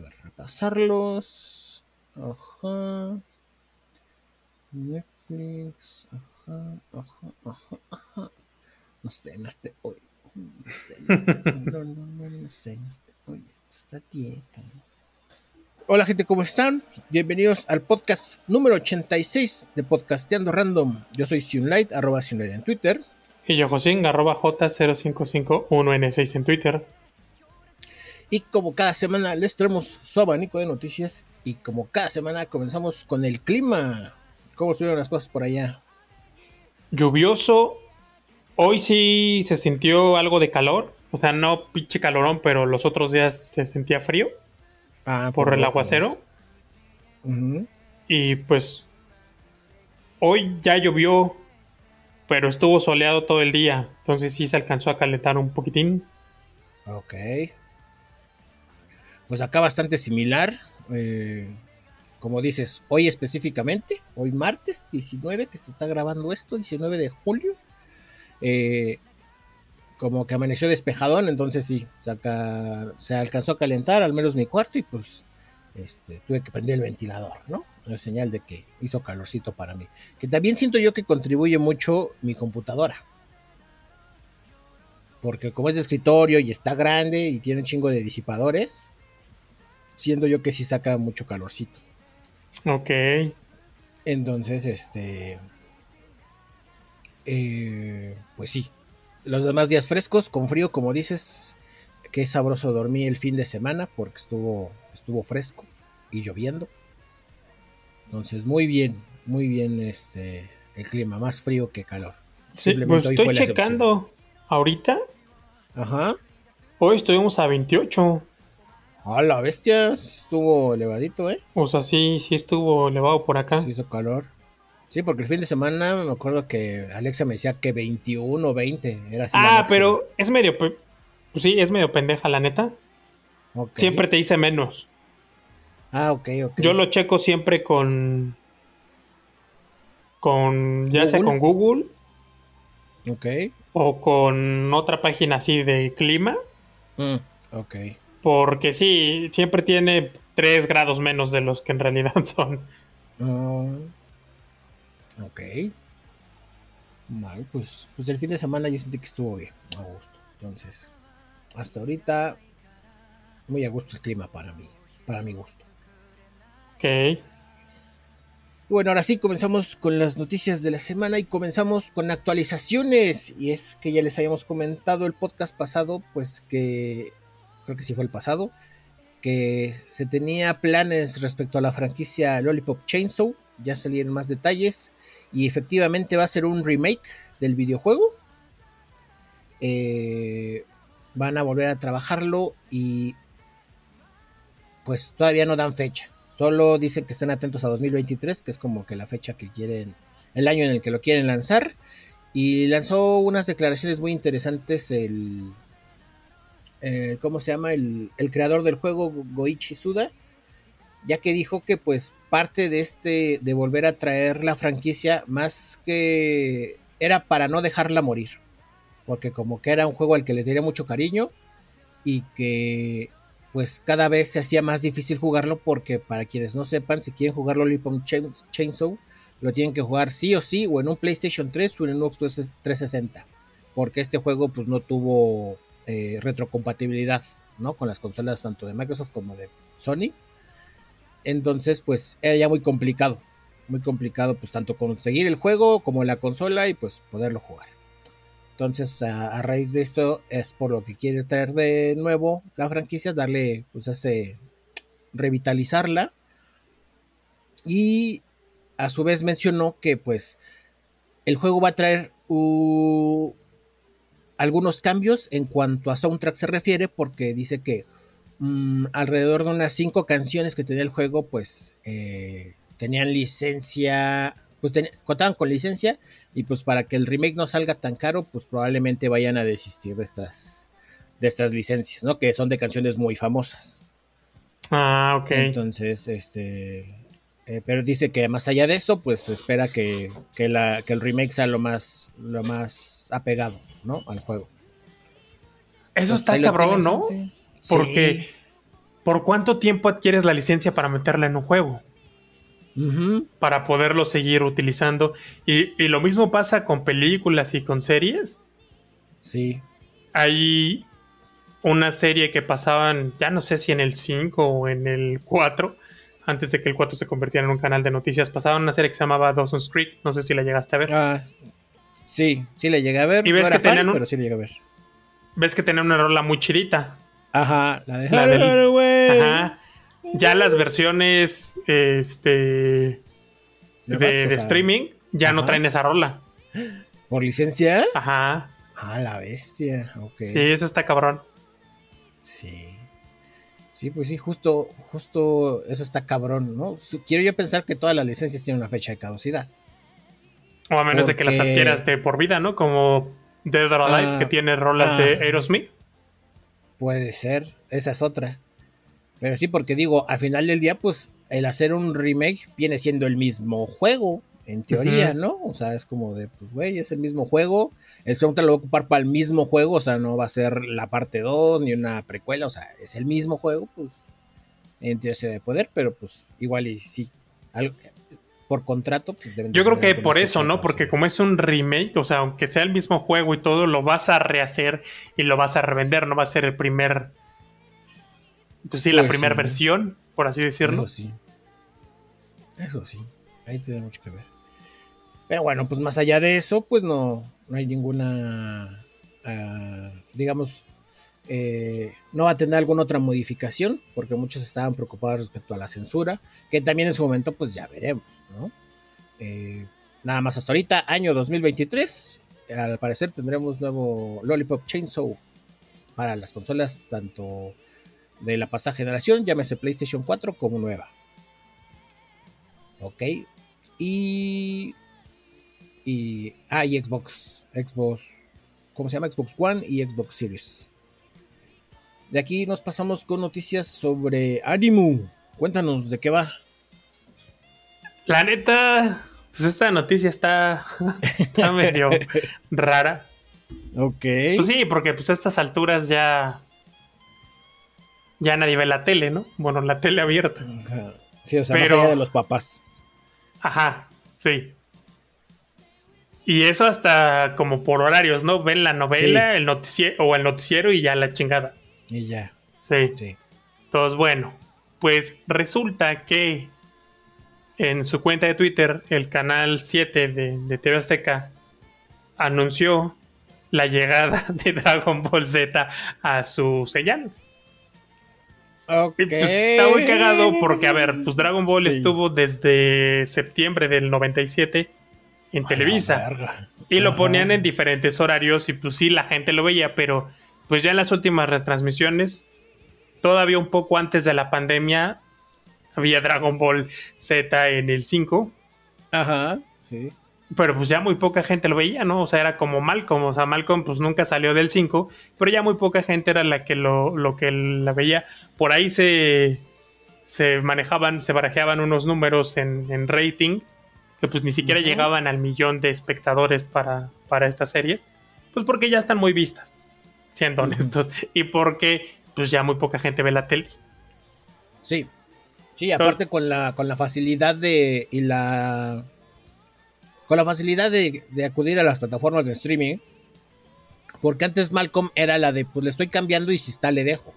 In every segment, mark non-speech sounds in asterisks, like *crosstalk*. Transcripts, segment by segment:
a ver, repasarlos. Ajá. Netflix. Ajá, ajá, ajá, ajá. No esté hoy. No esté hoy. No, no, no, no esté hoy. Esto está dieta. Hola gente, ¿cómo están? Bienvenidos al podcast número 86 de Podcasteando Random. Yo soy Sunlight, arroba Sunlight en Twitter. Y yo, Josín, arroba J0551N6 en Twitter. Y como cada semana les traemos su abanico de noticias. Y como cada semana comenzamos con el clima. ¿Cómo estuvieron las cosas por allá? Lluvioso. Hoy sí se sintió algo de calor. O sea, no pinche calorón, pero los otros días se sentía frío. Ah, por el aguacero. Y pues hoy ya llovió, pero estuvo soleado todo el día. Entonces sí se alcanzó a calentar un poquitín. Ok. Pues acá bastante similar. eh, como dices, hoy específicamente, hoy martes 19, que se está grabando esto, 19 de julio. eh, como que amaneció despejadón, entonces sí, se, acá- se alcanzó a calentar, al menos mi cuarto, y pues este, tuve que prender el ventilador, ¿no? Es señal de que hizo calorcito para mí. Que también siento yo que contribuye mucho mi computadora. Porque como es de escritorio y está grande y tiene un chingo de disipadores, siendo yo que sí saca mucho calorcito. Ok. Entonces, este. eh, pues sí. Los demás días frescos, con frío, como dices. Qué sabroso dormí el fin de semana porque estuvo, estuvo fresco y lloviendo. Entonces, muy bien, muy bien este el clima, más frío que calor. Sí, Simplemente pues estoy checando ahorita. Ajá. Hoy estuvimos a 28. A la bestia, estuvo elevadito, ¿eh? O sea, sí, sí estuvo elevado por acá. Sí hizo calor. Sí, porque el fin de semana me acuerdo que Alexa me decía que 21 o 20 era así. ah, pero es medio... Pues sí, es medio pendeja, la neta. Siempre te dice menos. Ah, ok, ok. Yo lo checo siempre con. Con. Ya sea Google. con Google Ok. o con otra página así de clima. Mm, ok. Porque sí, siempre tiene 3 grados menos de los que en realidad *laughs* son. Ah, ok. Vale, pues, pues el fin de semana yo sentí que estuvo bien, a gusto. Entonces, hasta ahorita, muy a gusto el clima para mí, para mi gusto. Ok. Bueno, ahora sí comenzamos con las noticias de la semana y comenzamos con actualizaciones. Y es que ya les habíamos comentado el podcast pasado, pues que creo que sí fue el pasado, que se tenía planes respecto a la franquicia Lollipop Chainsaw. Ya salieron más detalles y efectivamente va a ser un remake del videojuego. Eh, van a volver a trabajarlo y pues todavía no dan fechas. Solo dicen que estén atentos a 2023, que es como que la fecha que quieren, el año en el que lo quieren lanzar. Y lanzó unas declaraciones muy interesantes el, eh, ¿cómo se llama? El, el creador del juego, Goichi Suda, ya que dijo que pues parte de este, de volver a traer la franquicia, más que era para no dejarla morir, porque como que era un juego al que le tenía mucho cariño y que pues cada vez se hacía más difícil jugarlo porque para quienes no sepan, si quieren jugar Lollipop Chain- Chainsaw, lo tienen que jugar sí o sí o en un PlayStation 3 o en un Xbox 360, porque este juego pues no tuvo retrocompatibilidad, ¿no? Con las consolas tanto de Microsoft como de Sony. Entonces, pues era ya muy complicado, muy complicado pues tanto conseguir el juego como la consola y pues poderlo jugar. Entonces, a, a raíz de esto es por lo que quiere traer de nuevo la franquicia, darle pues ese revitalizarla y a su vez mencionó que pues el juego va a traer uh, algunos cambios en cuanto a soundtrack se refiere porque dice que mm, alrededor de unas cinco canciones que tenía el juego pues eh, tenían licencia pues ten- contaban con licencia y pues para que el remake no salga tan caro pues probablemente vayan a desistir de estas de estas licencias no que son de canciones muy famosas Ah, ok. entonces, este. Eh, pero dice que más allá de eso, pues espera que, que, la, que el remake sea lo más, lo más apegado, ¿no? Al juego. Eso Pues está cabrón, ¿no? Porque. ¿por cuánto tiempo adquieres la licencia para meterla en un juego? Para poderlo seguir utilizando. Y, y, lo mismo pasa con películas y con series. Sí. Hay una serie que pasaban, ya no sé si en el 5 o en el 4, antes de que el 4 se convirtiera en un canal de noticias, pasaban una serie que se llamaba Dawson's Creek. No sé si la llegaste a ver. Ah, sí, sí la llegué a ver. Y ves que tenían un... pero sí la llegué a ver. Ves que tenía una rola muy chirita. Ajá, la de La del- Ajá. Ya las versiones este de, streaming ya no traen esa rola. ¿Por licencia? Ajá. Ah, la bestia. Ok. Sí, eso está cabrón. Sí. Sí, pues sí, justo, justo eso está cabrón, ¿no? Quiero yo pensar que todas las licencias tienen una fecha de caducidad. O a menos de que las adquieras de por vida, ¿no? Como Dead or Alive, Ah, que tiene rolas de ah. Aerosmith. Puede ser, esa es otra. Pero sí, porque digo, al final del día, pues el hacer un remake viene siendo el mismo juego, en teoría. ¿no? O sea, es como de, pues, güey, es el mismo juego. El soundtrack lo va a ocupar para el mismo juego, o sea, no va a ser la parte 2 ni una precuela, o sea, es el mismo juego, pues, en teoría se debe poder, pero pues igual y sí. Algo- por contrato, pues deben de Yo creo que por eso, ¿no? Porque como es un remake, o sea, aunque sea el mismo juego y todo, lo vas a rehacer y lo vas a revender, no va a ser el primer. Pues sí, la Pues primera sí. versión, por así decirlo. Eso sí. Eso sí. Ahí tiene mucho que ver. Pero bueno, pues más allá de eso, pues no, no hay ninguna, ah, digamos, eh, no va a tener alguna otra modificación, porque muchos estaban preocupados respecto a la censura, que también en su momento, pues ya veremos, ¿no? Eh, nada más hasta ahorita, año 2023, al parecer tendremos nuevo Lollipop Chainsaw para las consolas, tanto de la pasada generación, llámese PlayStation 4 como nueva. Ok. Y. Y. Ah, y Xbox. Xbox. ¿Cómo se llama? Xbox One y Xbox Series. De aquí nos pasamos con noticias sobre Animu. Cuéntanos de qué va. La neta, pues esta noticia está, *laughs* está medio rara. Ok. Pues sí, porque pues a estas alturas ya. Ya nadie ve la tele, ¿no? Bueno, la tele abierta. Ajá. Sí, o sea, Pero- más allá de los papás. Ajá, sí. Y eso hasta como por horarios, ¿no? Ven la novela, Sí. el noticiero o el noticiero y ya la chingada. Y ya. Sí. Sí. Entonces, bueno, pues resulta que en su cuenta de Twitter, el canal 7 de, de TV Azteca anunció la llegada *laughs* de Dragon Ball Z a su señal. Ok. Y, pues, está muy cagado porque, a ver, pues Dragon Ball Sí. estuvo desde septiembre del 97 en Televisa. Y lo ponían en diferentes horarios y pues sí, la gente lo veía, pero pues ya en las últimas retransmisiones, todavía un poco antes de la pandemia, había Dragon Ball Z en el 5, Ajá. Sí. pero pues ya muy poca gente lo veía, ¿no? O sea, era como Malcolm, o sea, Malcolm pues nunca salió del 5, pero ya muy poca gente era la que lo, lo que la veía. Por ahí se, se manejaban, se barajeaban unos números en, en rating que pues ni siquiera llegaban al millón de espectadores para, para estas series, pues porque ya están muy vistas, siendo honestos, *laughs* y porque pues ya muy poca gente ve la tele. Sí. Sí, aparte con la, con la facilidad de. y la. Con la facilidad de, de acudir a las plataformas de streaming. Porque antes Malcolm era la de pues le estoy cambiando y si está le dejo.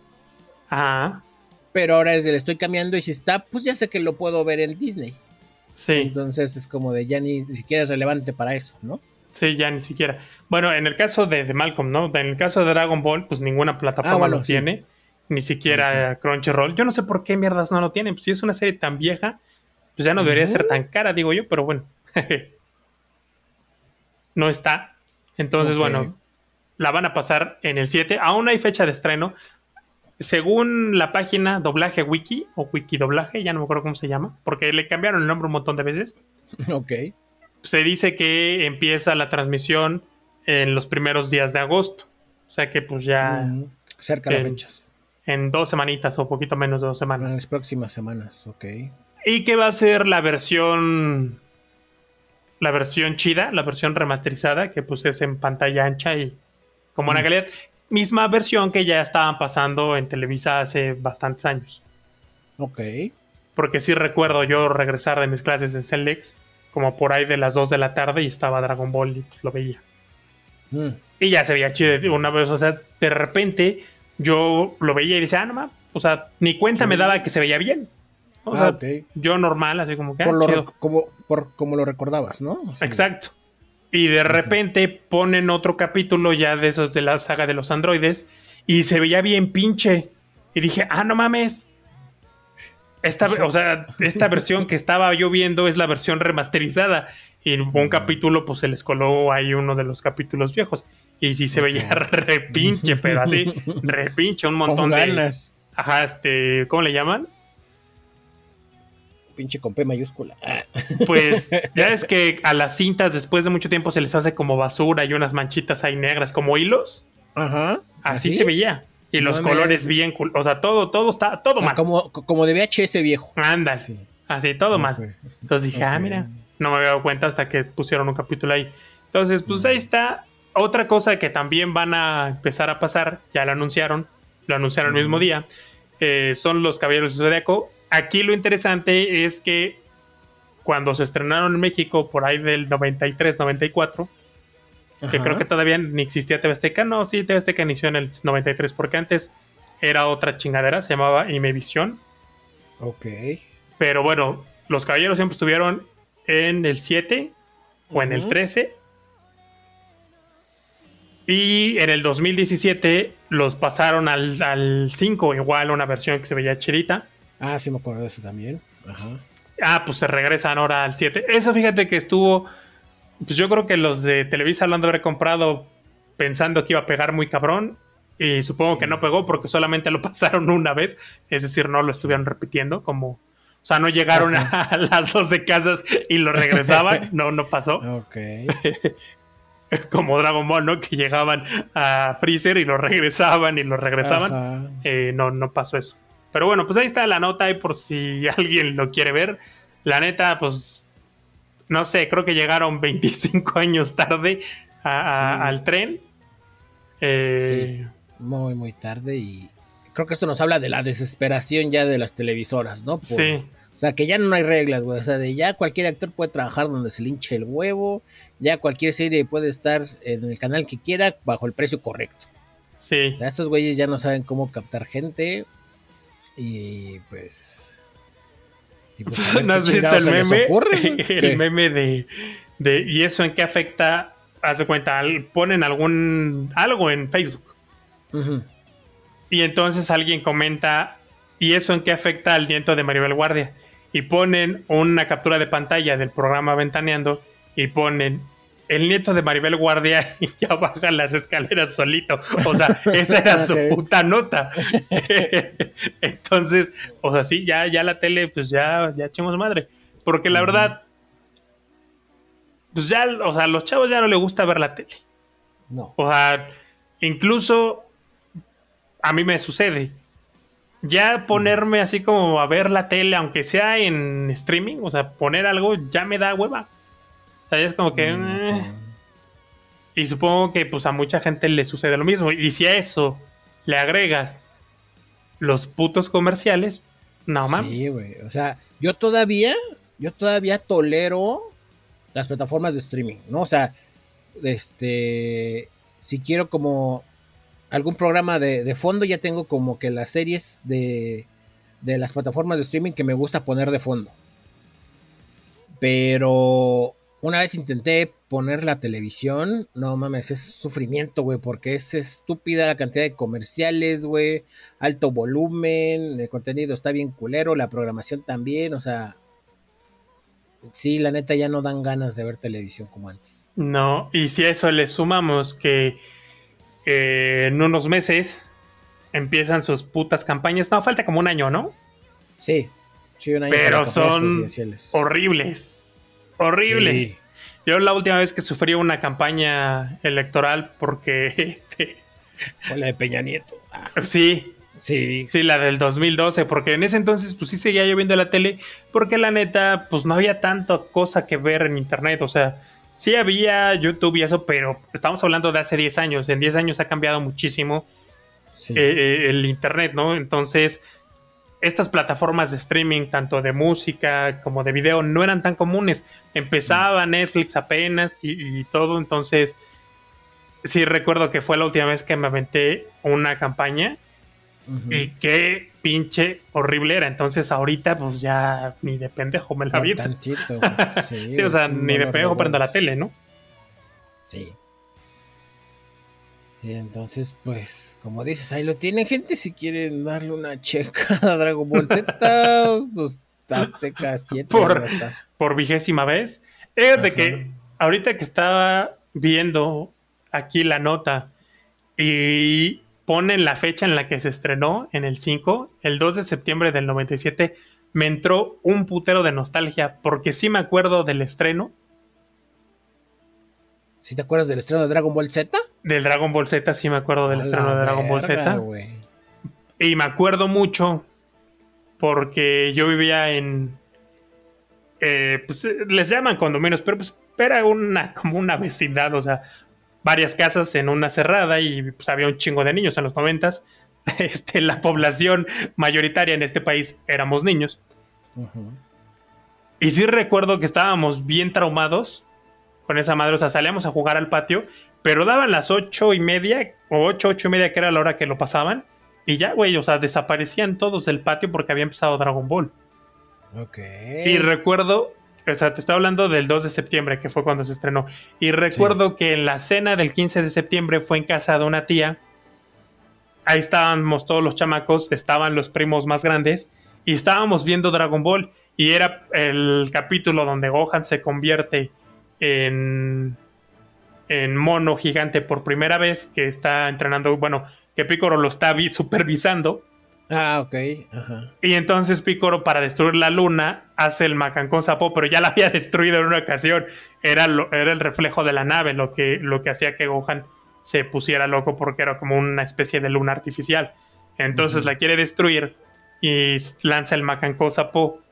Ajá, Pero ahora es de le estoy cambiando y si está, pues ya sé que lo puedo ver en Disney. Sí. Entonces es como de ya ni, ni siquiera es relevante para eso, ¿no? Sí, ya ni siquiera. Bueno, en el caso de, de Malcolm, ¿no? En el caso de Dragon Ball, pues ninguna plataforma Ah, bueno, lo sí. tiene. Ni siquiera Crunchyroll. Yo no sé por qué mierdas no lo tienen. Pues si es una serie tan vieja, pues ya no debería ser tan cara, digo yo, pero bueno. *laughs* no está. Entonces, bueno, la van a pasar en el 7. Aún hay fecha de estreno. Según la página Doblaje Wiki o Wiki Doblaje, ya no me acuerdo cómo se llama, porque le cambiaron el nombre un montón de veces *laughs* ok. se dice que empieza la transmisión en los primeros días de agosto. O sea que pues ya Mm, cerca de las fechas. en dos semanitas o poquito menos de dos En las semanas. próximas semanas, ok. Y que va a ser la versión la versión chida, la versión remasterizada, que pues es en pantalla ancha y buena Mm. calidad. Misma versión que ya estaban pasando en Televisa hace bastantes años. Ok. Porque sí recuerdo yo regresar de mis clases en Celex, como por ahí de las 2 de la tarde y estaba Dragon Ball y pues lo veía. Mm. Y ya se veía chido una vez, o sea, de repente yo lo veía y decía, ah, no mames, o sea, ni cuenta me daba que se veía bien. O Ah, sea, ok. yo normal, así como que... ah, Por lo, chido. rec- como, por, como lo recordabas, ¿no? Exacto. Y de repente ponen otro capítulo ya de esos de la saga de los androides y se veía bien pinche. Y dije, ah, no mames. Esta, o sea, esta versión que estaba yo viendo es la versión remasterizada. Y un capítulo, pues se les coló ahí uno de los capítulos viejos. Y sí se veía *laughs* re pinche, pero así, *laughs* re pinche, un montón Con de. ganas. Ajá, este, ¿cómo le llaman? Pinche con P mayúscula. *laughs* Pues ya es que a las cintas después de mucho tiempo se les hace como basura y unas manchitas ahí negras como hilos. Ajá. Así se veía. Y los No me- colores bien, o sea, todo, todo está, todo O sea, mal. como, como de VHS viejo. Anda, Sí. así, todo mal. Entonces dije, ah, mira, no me había dado cuenta hasta que pusieron un capítulo ahí. Entonces, pues ahí está. Otra cosa que también van a empezar a pasar, ya lo anunciaron, lo anunciaron el mismo día, eh, son los Caballeros de Zodiaco. Aquí lo interesante es que cuando se estrenaron en México, por ahí del 93, 94, que creo que todavía ni existía TV Azteca. No, sí, TV Azteca inició en el 93, porque antes era otra chingadera, se llamaba Imevisión. Ok. Pero bueno, los caballeros siempre estuvieron en el 7 o en el Ujú. 13. Y en el 2017 los pasaron al, al 5, igual una versión que se veía chirita. Ah, sí me acuerdo de eso también. Ajá. Ah, pues se regresan ahora al 7. Eso fíjate que estuvo. Pues yo creo que los de Televisa lo han de haber comprado pensando que iba a pegar muy cabrón. Y supongo que no pegó porque solamente lo *laughs* pasaron una vez. Es decir, no lo estuvieron repitiendo. Como. O sea, no llegaron *laughs* a las 12 casas y lo regresaban. *laughs* No, no pasó. Ok. Como Dragon Ball, ¿no? Que llegaban a Freezer y lo regresaban y lo regresaban. Eh, no, no pasó eso. Pero bueno, pues ahí está la nota y por si *laughs* alguien lo quiere ver. La neta, pues, no sé, creo que llegaron *laughs* 25 años tarde a- a- Sí. al tren. Eh, Muy, muy tarde y creo que esto nos habla de la desesperación ya de las televisoras, ¿no? Por- Sí, O sea, que ya no hay reglas, güey. O sea, de ya cualquier actor puede trabajar donde se le hinche el huevo. Ya cualquier serie puede estar en el canal que quiera bajo el precio correcto. sí. O sea, estos güeyes ya no saben cómo captar gente. Y pues. y pues, *laughs* ¿No has visto el meme? ocurre, *laughs* el ¿Qué? meme de, de. ¿Y eso en qué afecta? Haz de cuenta, ponen algún. algo en Facebook. Y entonces alguien comenta, ¿y eso en qué afecta al nieto de Maribel Guardia? Y ponen una captura de pantalla del programa Ventaneando y ponen, el nieto de Maribel Guardia *laughs* y ya baja las escaleras solito. O sea, *laughs* esa era su puta nota. *laughs* entonces, o sea, sí, ya, ya la tele, pues ya, ya echemos madre. Porque la verdad, pues ya, o sea, a los chavos ya no les gusta ver la tele. No. O sea, incluso a mí me sucede. Ya ponerme así como a ver la tele, aunque sea en streaming, o sea, poner algo ya me da hueva. Sea, es como que... eh. Y supongo que pues a mucha gente le sucede lo mismo. Y si a eso le agregas los putos comerciales, no mames. Sí, güey. O sea, yo todavía, yo todavía tolero las plataformas de streaming, ¿no? O sea, este, si quiero como algún programa de, de fondo, ya tengo como que las series de, de las plataformas de streaming que me gusta poner de fondo. Pero una vez intenté poner la televisión, no mames, es sufrimiento, güey, porque es estúpida la cantidad de comerciales, güey, alto volumen, el contenido está bien culero, la programación también, o sea, sí, la neta ya no dan ganas de ver televisión como antes. No, y si a eso le sumamos que eh, en unos meses empiezan sus putas campañas, no, falta como un año, ¿no? Sí, sí, un año Pero son horribles, horribles. Sí. Yo la última vez que sufrí una campaña electoral porque, *laughs* este, Fue la de Peña Nieto. Ah, sí, sí, sí, la del 2012, porque en ese entonces pues sí seguía yo viendo la tele, porque la neta pues no había tanta cosa que ver en internet, o sea, sí había YouTube y eso, pero estamos hablando de hace 10 años. En 10 años ha cambiado muchísimo eh, eh, el Internet, ¿no? Entonces, estas plataformas de streaming, tanto de música como de video, no eran tan comunes. Empezaba Netflix apenas y, todo, entonces sí recuerdo que fue la última vez que me aventé una campaña y qué pinche horrible era. Entonces ahorita pues ya ni de pendejo me la vi. *laughs* Sí, o sea, ni de pendejo prendo la tele, ¿no? Sí. Entonces, pues, como dices, ahí lo tienen, gente. Si quieren darle una checa a Dragon Ball Z, pues Azteca 7. Por, por vigésima vez. Es de que ahorita que estaba viendo aquí la nota y ponen la fecha en la que se estrenó en el 5, el 2 de septiembre del 97, me entró un putero de nostalgia porque sí me acuerdo del estreno ¿Sí te acuerdas del estreno de Dragon Ball Z? Del Dragon Ball Z, sí me acuerdo del estreno de Dragon Ball Z. Y me acuerdo mucho porque yo vivía en. Eh, pues les llaman condominios, pero pues era una, *laughs* como una vecindad, o sea, varias casas en una cerrada y pues había un chingo de niños en los noventas. *laughs* Este, la población mayoritaria en este país éramos niños. Y sí recuerdo que estábamos bien traumados con esa madre. O sea, salíamos a jugar al patio, pero daban las ocho y media, o ocho, ocho y media, que era la hora que lo pasaban. Y ya, güey, o sea, desaparecían todos del patio porque había empezado Dragon Ball. Ok. Y recuerdo, o sea, te estoy hablando del 2 de septiembre, que fue cuando se estrenó. Y recuerdo que en la cena del 15 de septiembre fue en casa de una tía. Ahí estábamos todos los chamacos, estaban los primos más grandes y estábamos viendo Dragon Ball. Y era el capítulo donde Gohan se convierte en, en mono gigante por primera vez, que está entrenando, bueno, que Picoro lo está supervisando. Ah, ok. Y entonces Picoro, para destruir la luna, hace el Macancón Sapo, pero ya la había *laughs* destruido en una ocasión. Era, era el reflejo de la nave lo que, lo que hacía que Gohan se pusiera loco porque era como una especie de luna artificial. Entonces la quiere destruir y lanza el Macancón Sapo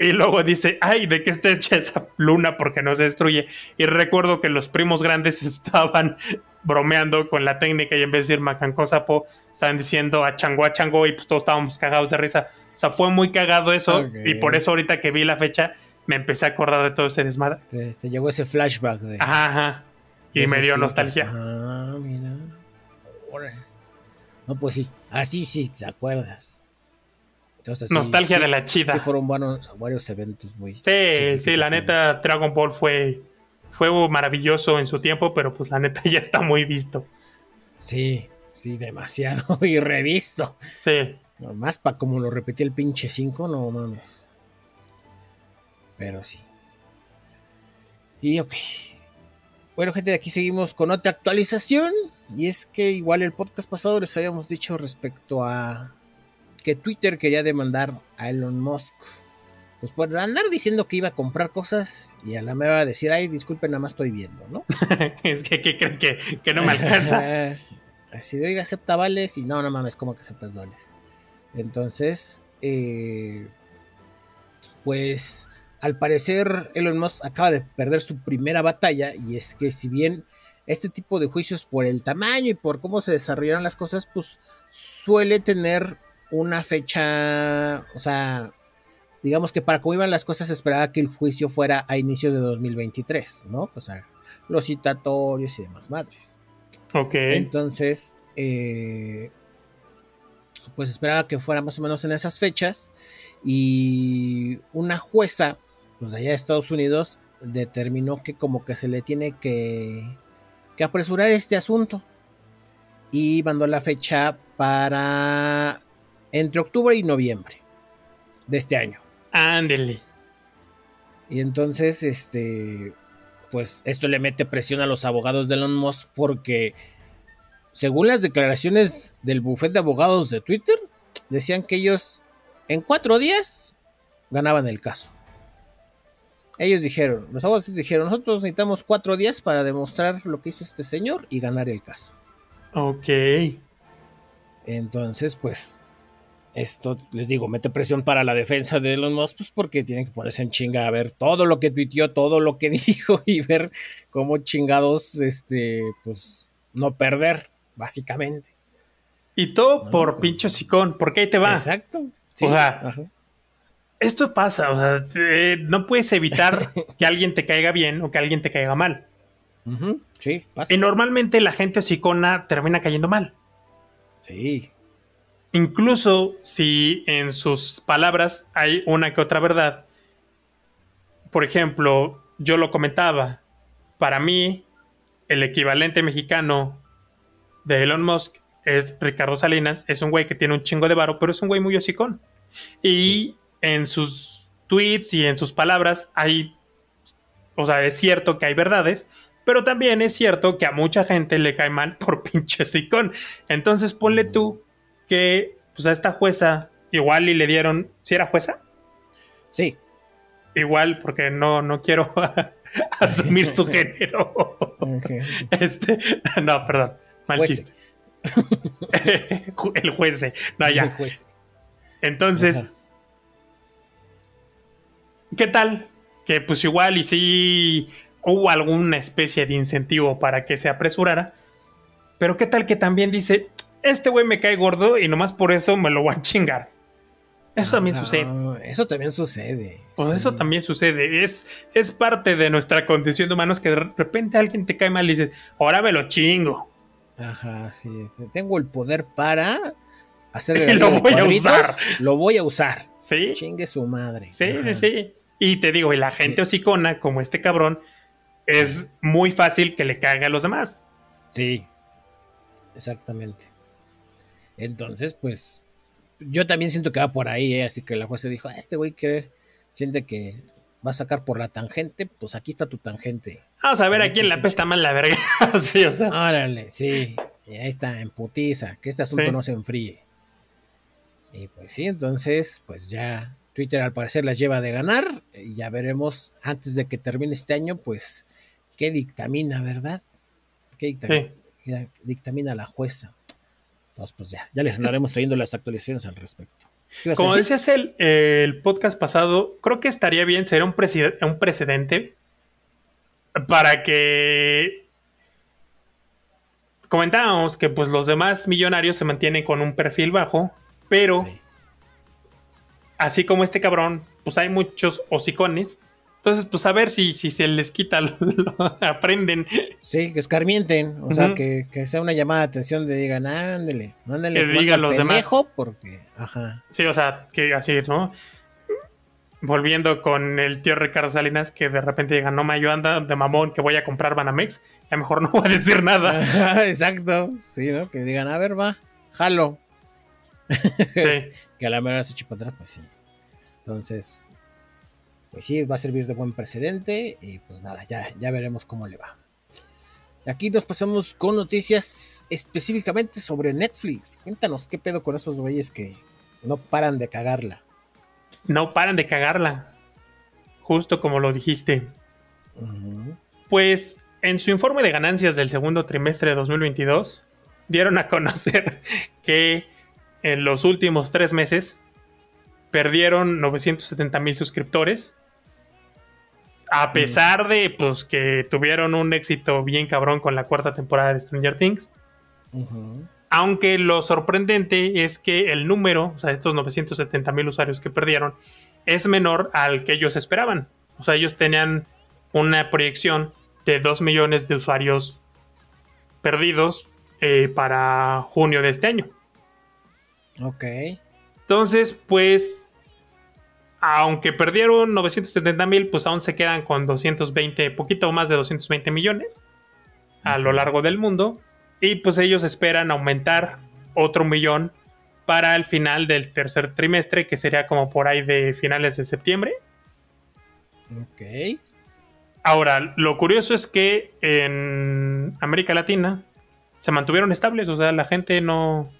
y luego dice, ay, ¿de qué está hecha esa luna? Porque no se destruye. Y recuerdo que los primos grandes *laughs* estaban bromeando con la técnica y en vez de decir Macancó Sapo, estaban diciendo a chango a chango y pues todos estábamos cagados de risa. O sea, fue muy cagado eso y por eso ahorita que vi la fecha me empecé a acordar de todo ese desmadre. Te, llegó ese flashback de... Ajá, ajá. Y me dio nostalgia. Ah, mira. No, pues sí. Así sí, ¿te acuerdas? Nostalgia de la chida. Sí, fueron varios, eventos muy. Sí, sí, la neta, Dragon Ball fue, fue maravilloso en su tiempo, pero pues la neta *laughs* ya está muy visto. Sí, sí, demasiado *laughs* y revisto. Sí. Más para como lo repetí el pinche 5, no mames. Pero sí. Y ok. Bueno, gente, aquí seguimos con otra actualización. Y es que igual el podcast pasado les habíamos dicho respecto a que Twitter quería demandar a Elon Musk. Pues por andar diciendo que iba a comprar cosas y a la mera decir, ay, disculpen, nada más estoy viendo, ¿no? *laughs* es que, creen que, no me alcanza. *laughs* Así de, oiga, acepta vales y no, no mames, ¿cómo que aceptas vales? Entonces, eh, pues al parecer Elon Musk acaba de perder su primera batalla y es que si bien este tipo de juicios por el tamaño y por cómo se desarrollaron las cosas, pues suele tener una fecha, o sea, digamos que para cómo iban las cosas esperaba que el juicio fuera a inicios de 2023, ¿no? O sea, los citatorios y demás madres. Ok. Entonces, eh, pues esperaba que fuera más o menos en esas fechas y una jueza, pues de allá de Estados Unidos, determinó que como que se le tiene que, que apresurar este asunto y mandó la fecha para entre octubre y noviembre de este año. Ándele. Y entonces, este, pues esto le mete presión a los abogados de Elon Musk porque, según las declaraciones del bufete de abogados de Twitter, decían que ellos en cuatro días ganaban el caso. Ellos dijeron, los abogados dijeron, nosotros necesitamos cuatro días para demostrar lo que hizo este señor y ganar el caso. Ok. Entonces, pues, esto, les digo, mete presión para la defensa de Elon Musk, pues porque tienen que ponerse en chinga a ver todo lo que tuiteó, todo lo que *laughs* dijo y ver cómo chingados, este, pues, no perder, básicamente. Y todo por pincho sicón, porque ahí te va. Exacto. o sea, esto pasa, o sea, no puedes evitar *laughs* que alguien te caiga bien o que alguien te caiga mal. Sí, pasa. Y normalmente la gente hocicona termina cayendo mal. Sí. Incluso si en sus palabras hay una que otra verdad. Por ejemplo, yo lo comentaba. Para mí, el equivalente mexicano de Elon Musk es Ricardo Salinas. Es un güey que tiene un chingo de varo, pero es un güey muy hocicón. Y en sus tweets y en sus palabras hay. O sea, es cierto que hay verdades, pero también es cierto que a mucha gente le cae mal por *laughs* pinche hocicón. Entonces ponle tú que pues a esta jueza igual y le dieron, ¿si era jueza? Sí. Igual porque no, no quiero *laughs* asumir su *laughs* género. Este, no, perdón, mal chiste. *laughs* el juez. No, ya. Entonces, ¿qué tal? Que pues igual y si hubo alguna especie de incentivo para que se apresurara. Pero qué tal que también dice, este güey me cae gordo y nomás por eso me lo voy a *laughs* chingar. Eso también sucede. Eso también sucede. Pues eso también sucede. Es, es parte de nuestra condición de humanos que de repente alguien te cae mal y dices, ahora me lo chingo. Ajá, sí. Tengo el poder para hacer *laughs* lo voy a usar. Lo voy a usar. Sí. Chingue su madre. Sí, sí, sí. Y te digo, y la gente hocicona, como este cabrón, es muy fácil que le caiga a los demás. Sí. Exactamente. Entonces, pues, yo también siento que va por ahí, ¿eh? así que la jueza dijo, ah, este güey que siente que va a sacar por la tangente, pues aquí está tu tangente. Vamos a ver a quién la pesta mal la verga. *laughs* sí, o sea. Órale, sí. Y ahí está, en putiza, que este asunto no se enfríe. Y pues sí, entonces, pues ya Twitter al parecer las lleva de ganar. Y ya veremos antes de que termine este año, pues, qué dictamina, ¿verdad? ¿Qué dictamina, dictamina la jueza? Pues ya, ya les andaremos trayendo las actualizaciones al respecto. Como decías el, el, podcast pasado, creo que estaría bien ser un, un precedente para que comentábamos que pues los demás millonarios se mantienen con un perfil bajo, pero así como este cabrón, pues hay muchos hocicones entonces, pues a ver si, si se les quita, lo, aprenden. Sí, que escarmienten, o sea, que, sea una llamada de atención de digan, ándele, ándele. Que digan los demás. porque, ajá. Sí, o sea, que así, ¿no? Volviendo con el tío Ricardo Salinas, que de repente digan, no me anda de mamón que voy a comprar Banamex, a lo mejor no voy a decir nada. *laughs* exacto, sí, ¿no? Que digan, a ver, va, jalo. Sí. *laughs* que a la mera se eche para atrás, pues sí. Entonces, pues sí, va a servir de buen precedente y pues nada, ya, ya veremos cómo le va. Aquí nos pasamos con noticias específicamente sobre Netflix. Cuéntanos qué pedo con esos güeyes que no paran de cagarla. No paran de cagarla. Justo como lo dijiste. Pues en su informe de ganancias del segundo trimestre de 2022, dieron a conocer *laughs* que en los últimos tres meses perdieron 970 mil suscriptores a pesar de pues que tuvieron un éxito bien cabrón con la cuarta temporada de Stranger Things. Aunque lo sorprendente es que el número, o sea, estos 970 mil usuarios que perdieron, es menor al que ellos esperaban. O sea, ellos tenían una proyección de 2 millones de usuarios perdidos eh, para junio de este año. Ok. Entonces, pues aunque perdieron 970 mil, pues aún se quedan con 220, poquito más de 220 millones a lo largo del mundo. Y pues ellos esperan aumentar otro millón para el final del tercer trimestre, que sería como por ahí de finales de septiembre. Ok. Ahora, lo curioso es que en América Latina se mantuvieron estables, o sea, la gente no...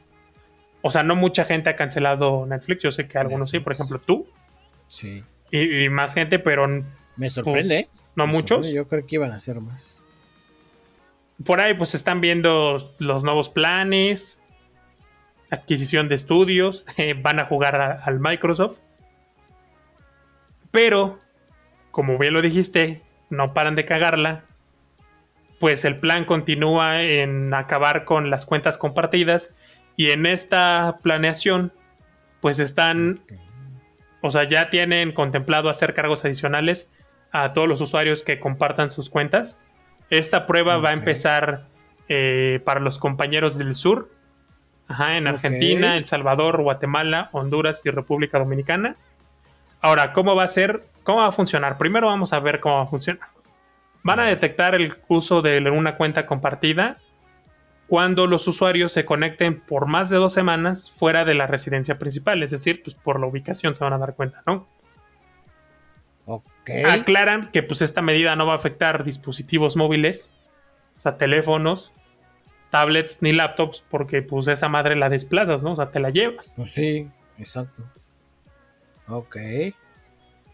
O sea, no mucha gente ha cancelado Netflix, yo sé que algunos sí, por ejemplo, tú. Sí. Y, más gente, pero. Me sorprende. Pues, no muchos. Yo creo que iban a ser más. Por ahí, pues están viendo los nuevos planes. adquisición de estudios, *laughs* eh, van a jugar al Microsoft. Pero, como bien lo dijiste, no paran de cagarla. Pues el plan continúa en acabar con las cuentas compartidas. Y en esta planeación, pues están, o sea, ya tienen contemplado hacer cargos adicionales a todos los usuarios que compartan sus cuentas. Esta prueba va a empezar eh, para los compañeros del sur, Ajá, en Argentina, El Salvador, Guatemala, Honduras y República Dominicana. Ahora, ¿cómo va a ser? ¿Cómo va a funcionar? Primero vamos a ver cómo va a funcionar. Van a detectar el uso de una cuenta compartida cuando los usuarios se conecten por más de dos semanas fuera de la residencia principal, es decir, pues por la ubicación se van a dar cuenta, ¿no? Ok. Aclaran que pues esta medida no va a afectar dispositivos móviles, o sea, teléfonos, tablets ni laptops porque pues esa madre la desplazas, ¿no? O sea, te la llevas. Pues sí, exacto. Ok.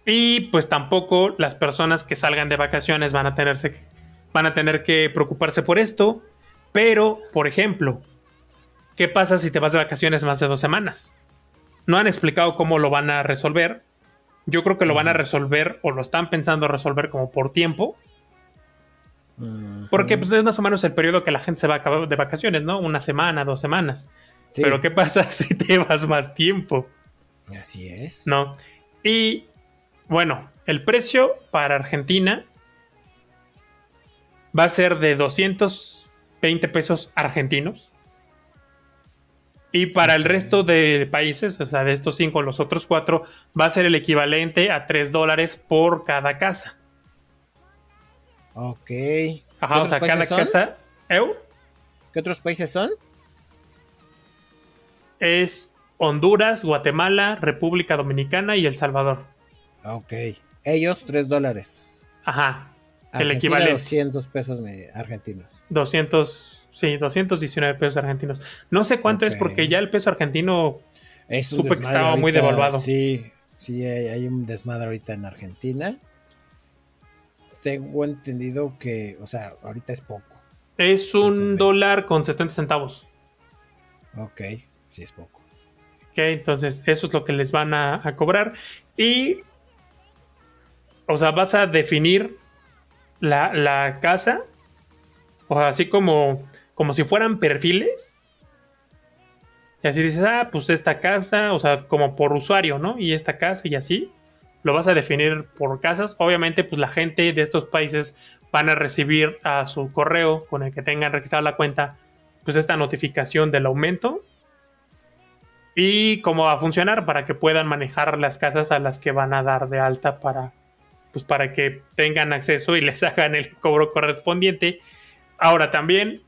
Y pues tampoco las personas que salgan de vacaciones van a tenerse que, van a tener que preocuparse por esto. Pero, por ejemplo, ¿qué pasa si te vas de vacaciones más de dos semanas? No han explicado cómo lo van a resolver. Yo creo que lo van a resolver o lo están pensando resolver como por tiempo. Porque pues, es más o menos el periodo que la gente se va a acabar de vacaciones, ¿no? Una semana, dos semanas. Pero ¿qué pasa *laughs* si te vas más tiempo? Así es. No. Y bueno, el precio para Argentina va a ser de 220 pesos argentinos. Y para el resto de países, o sea, de estos cinco, los otros cuatro, va a ser el equivalente a 3 dólares por cada casa. Ok. Ajá, o sea, cada casa. ¿Qué otros países son? Es Honduras, Guatemala, República Dominicana y El Salvador. Ok. Ellos 3 dólares. Ajá. El equivalente. 200 pesos argentinos. 200, sí, 219 pesos argentinos. No sé cuánto es porque ya el peso argentino supe que estaba muy devaluado. Sí, sí, hay un desmadre ahorita en Argentina tengo entendido que, o sea, ahorita es poco. Es un dólar con 70 centavos. Ok, sí es poco. Ok, entonces eso es lo que les van a, cobrar. Y, o sea, vas a definir la, casa, o así como, como si fueran perfiles. Y así dices, ah, pues esta casa, o sea, como por usuario, ¿no? Y esta casa y así lo vas a definir por casas. Obviamente, pues la gente de estos países van a recibir a su correo con el que tengan registrada la cuenta, pues esta notificación del aumento y cómo va a funcionar para que puedan manejar las casas a las que van a dar de alta para pues para que tengan acceso y *laughs* les hagan el cobro correspondiente. Ahora también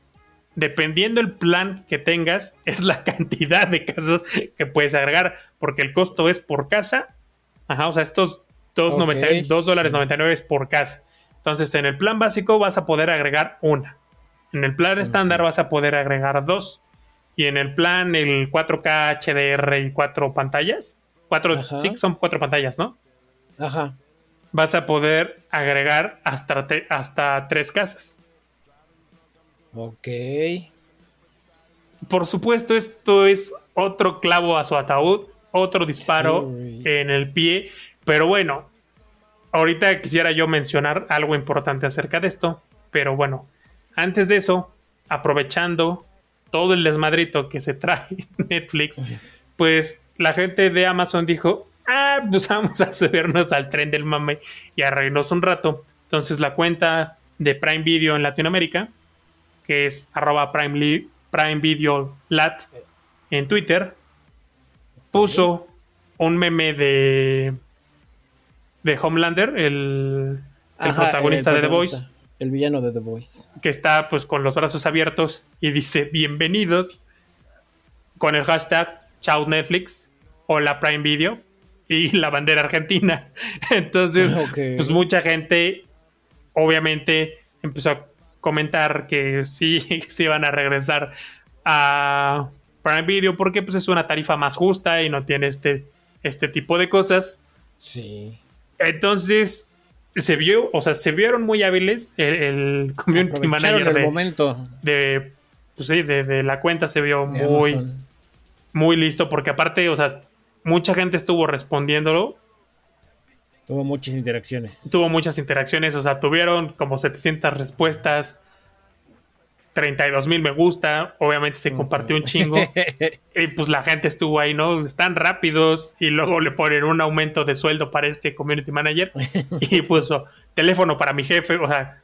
dependiendo el plan que tengas *laughs* es la cantidad de casas que puedes agregar porque el costo es por casa Ajá, o sea, estos 2, dólares 99 es por casa. Entonces, en el plan básico vas a poder agregar una. En el plan estándar vas a poder agregar dos. Y en el plan, el 4K HDR y cuatro pantallas. Cuatro, sí, son cuatro pantallas, ¿no? Ajá. Vas a poder agregar hasta, hasta tres casas. Ok. Por supuesto, esto es otro clavo a su ataúd otro disparo en el pie. Pero bueno, ahorita quisiera yo mencionar algo importante acerca de esto. Pero bueno, antes de eso, aprovechando todo el desmadrito que se trae *laughs* Netflix, pues la gente de Amazon dijo, ah, pues vamos a subirnos al tren del mame y a reírnos un rato. Entonces la cuenta de Prime Video en Latinoamérica, que es arroba Prime, Prime Video Lat en Twitter, puso un meme de de Homelander, el, protagonista de The Voice. El villano de The Voice. Que está pues con los brazos abiertos y dice bienvenidos con el hashtag Chao Netflix o la Prime Video y la bandera argentina. *laughs* Entonces, pues mucha gente obviamente empezó a comentar que sí, *laughs* que se iban a regresar a Prime Video porque pues es una tarifa más justa y no tiene este, este tipo de cosas. Sí. Entonces se vio, o sea, se vieron muy hábiles el, community manager de, momento. de pues sí, de, la cuenta se vio muy muy listo, porque aparte, o sea, mucha gente estuvo respondiéndolo. Tuvo muchas interacciones. Tuvo muchas interacciones, o sea, tuvieron como 700 respuestas, 32 mil me gusta, obviamente se compartió un chingo. *laughs* y pues la gente estuvo ahí, ¿no? Están rápidos y luego le ponen un aumento de sueldo para este community manager *laughs* y puso teléfono para mi jefe, o sea.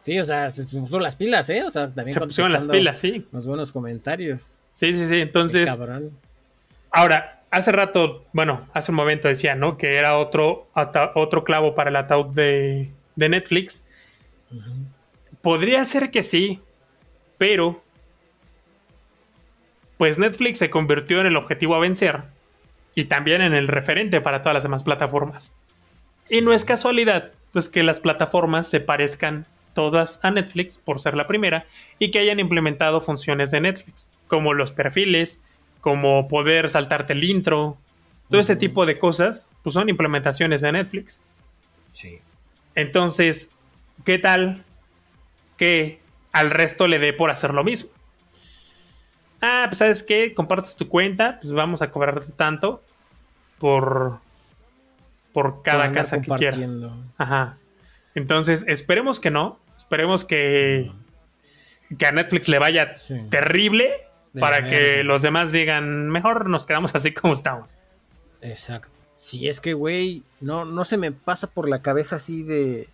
Sí, o sea, se puso las pilas, ¿eh? O sea, también se pusieron las pilas, sí. Los buenos comentarios. Sí, sí, sí. Entonces. Ahora, hace rato, bueno, hace un momento decía, ¿no? Que era otro, otro clavo para el ataúd de, de Netflix. Podría ser que sí, pero. Pues Netflix se convirtió en el objetivo a vencer y también en el referente para todas las demás plataformas. Y no es casualidad, pues que las plataformas se parezcan todas a Netflix por ser la primera y que hayan implementado funciones de Netflix, como los perfiles, como poder saltarte el intro, todo ese tipo de cosas, pues son implementaciones de Netflix. Sí. Entonces, ¿qué tal que al resto le dé por hacer lo mismo? Ah, pues sabes qué, compartes tu cuenta, pues vamos a cobrarte tanto por por cada casa que quieras. Ajá. Entonces, esperemos que no, esperemos que que a Netflix le vaya terrible para que los demás digan, mejor nos quedamos así como estamos. Exacto. Si es que, güey, no, no se me pasa por la cabeza así de,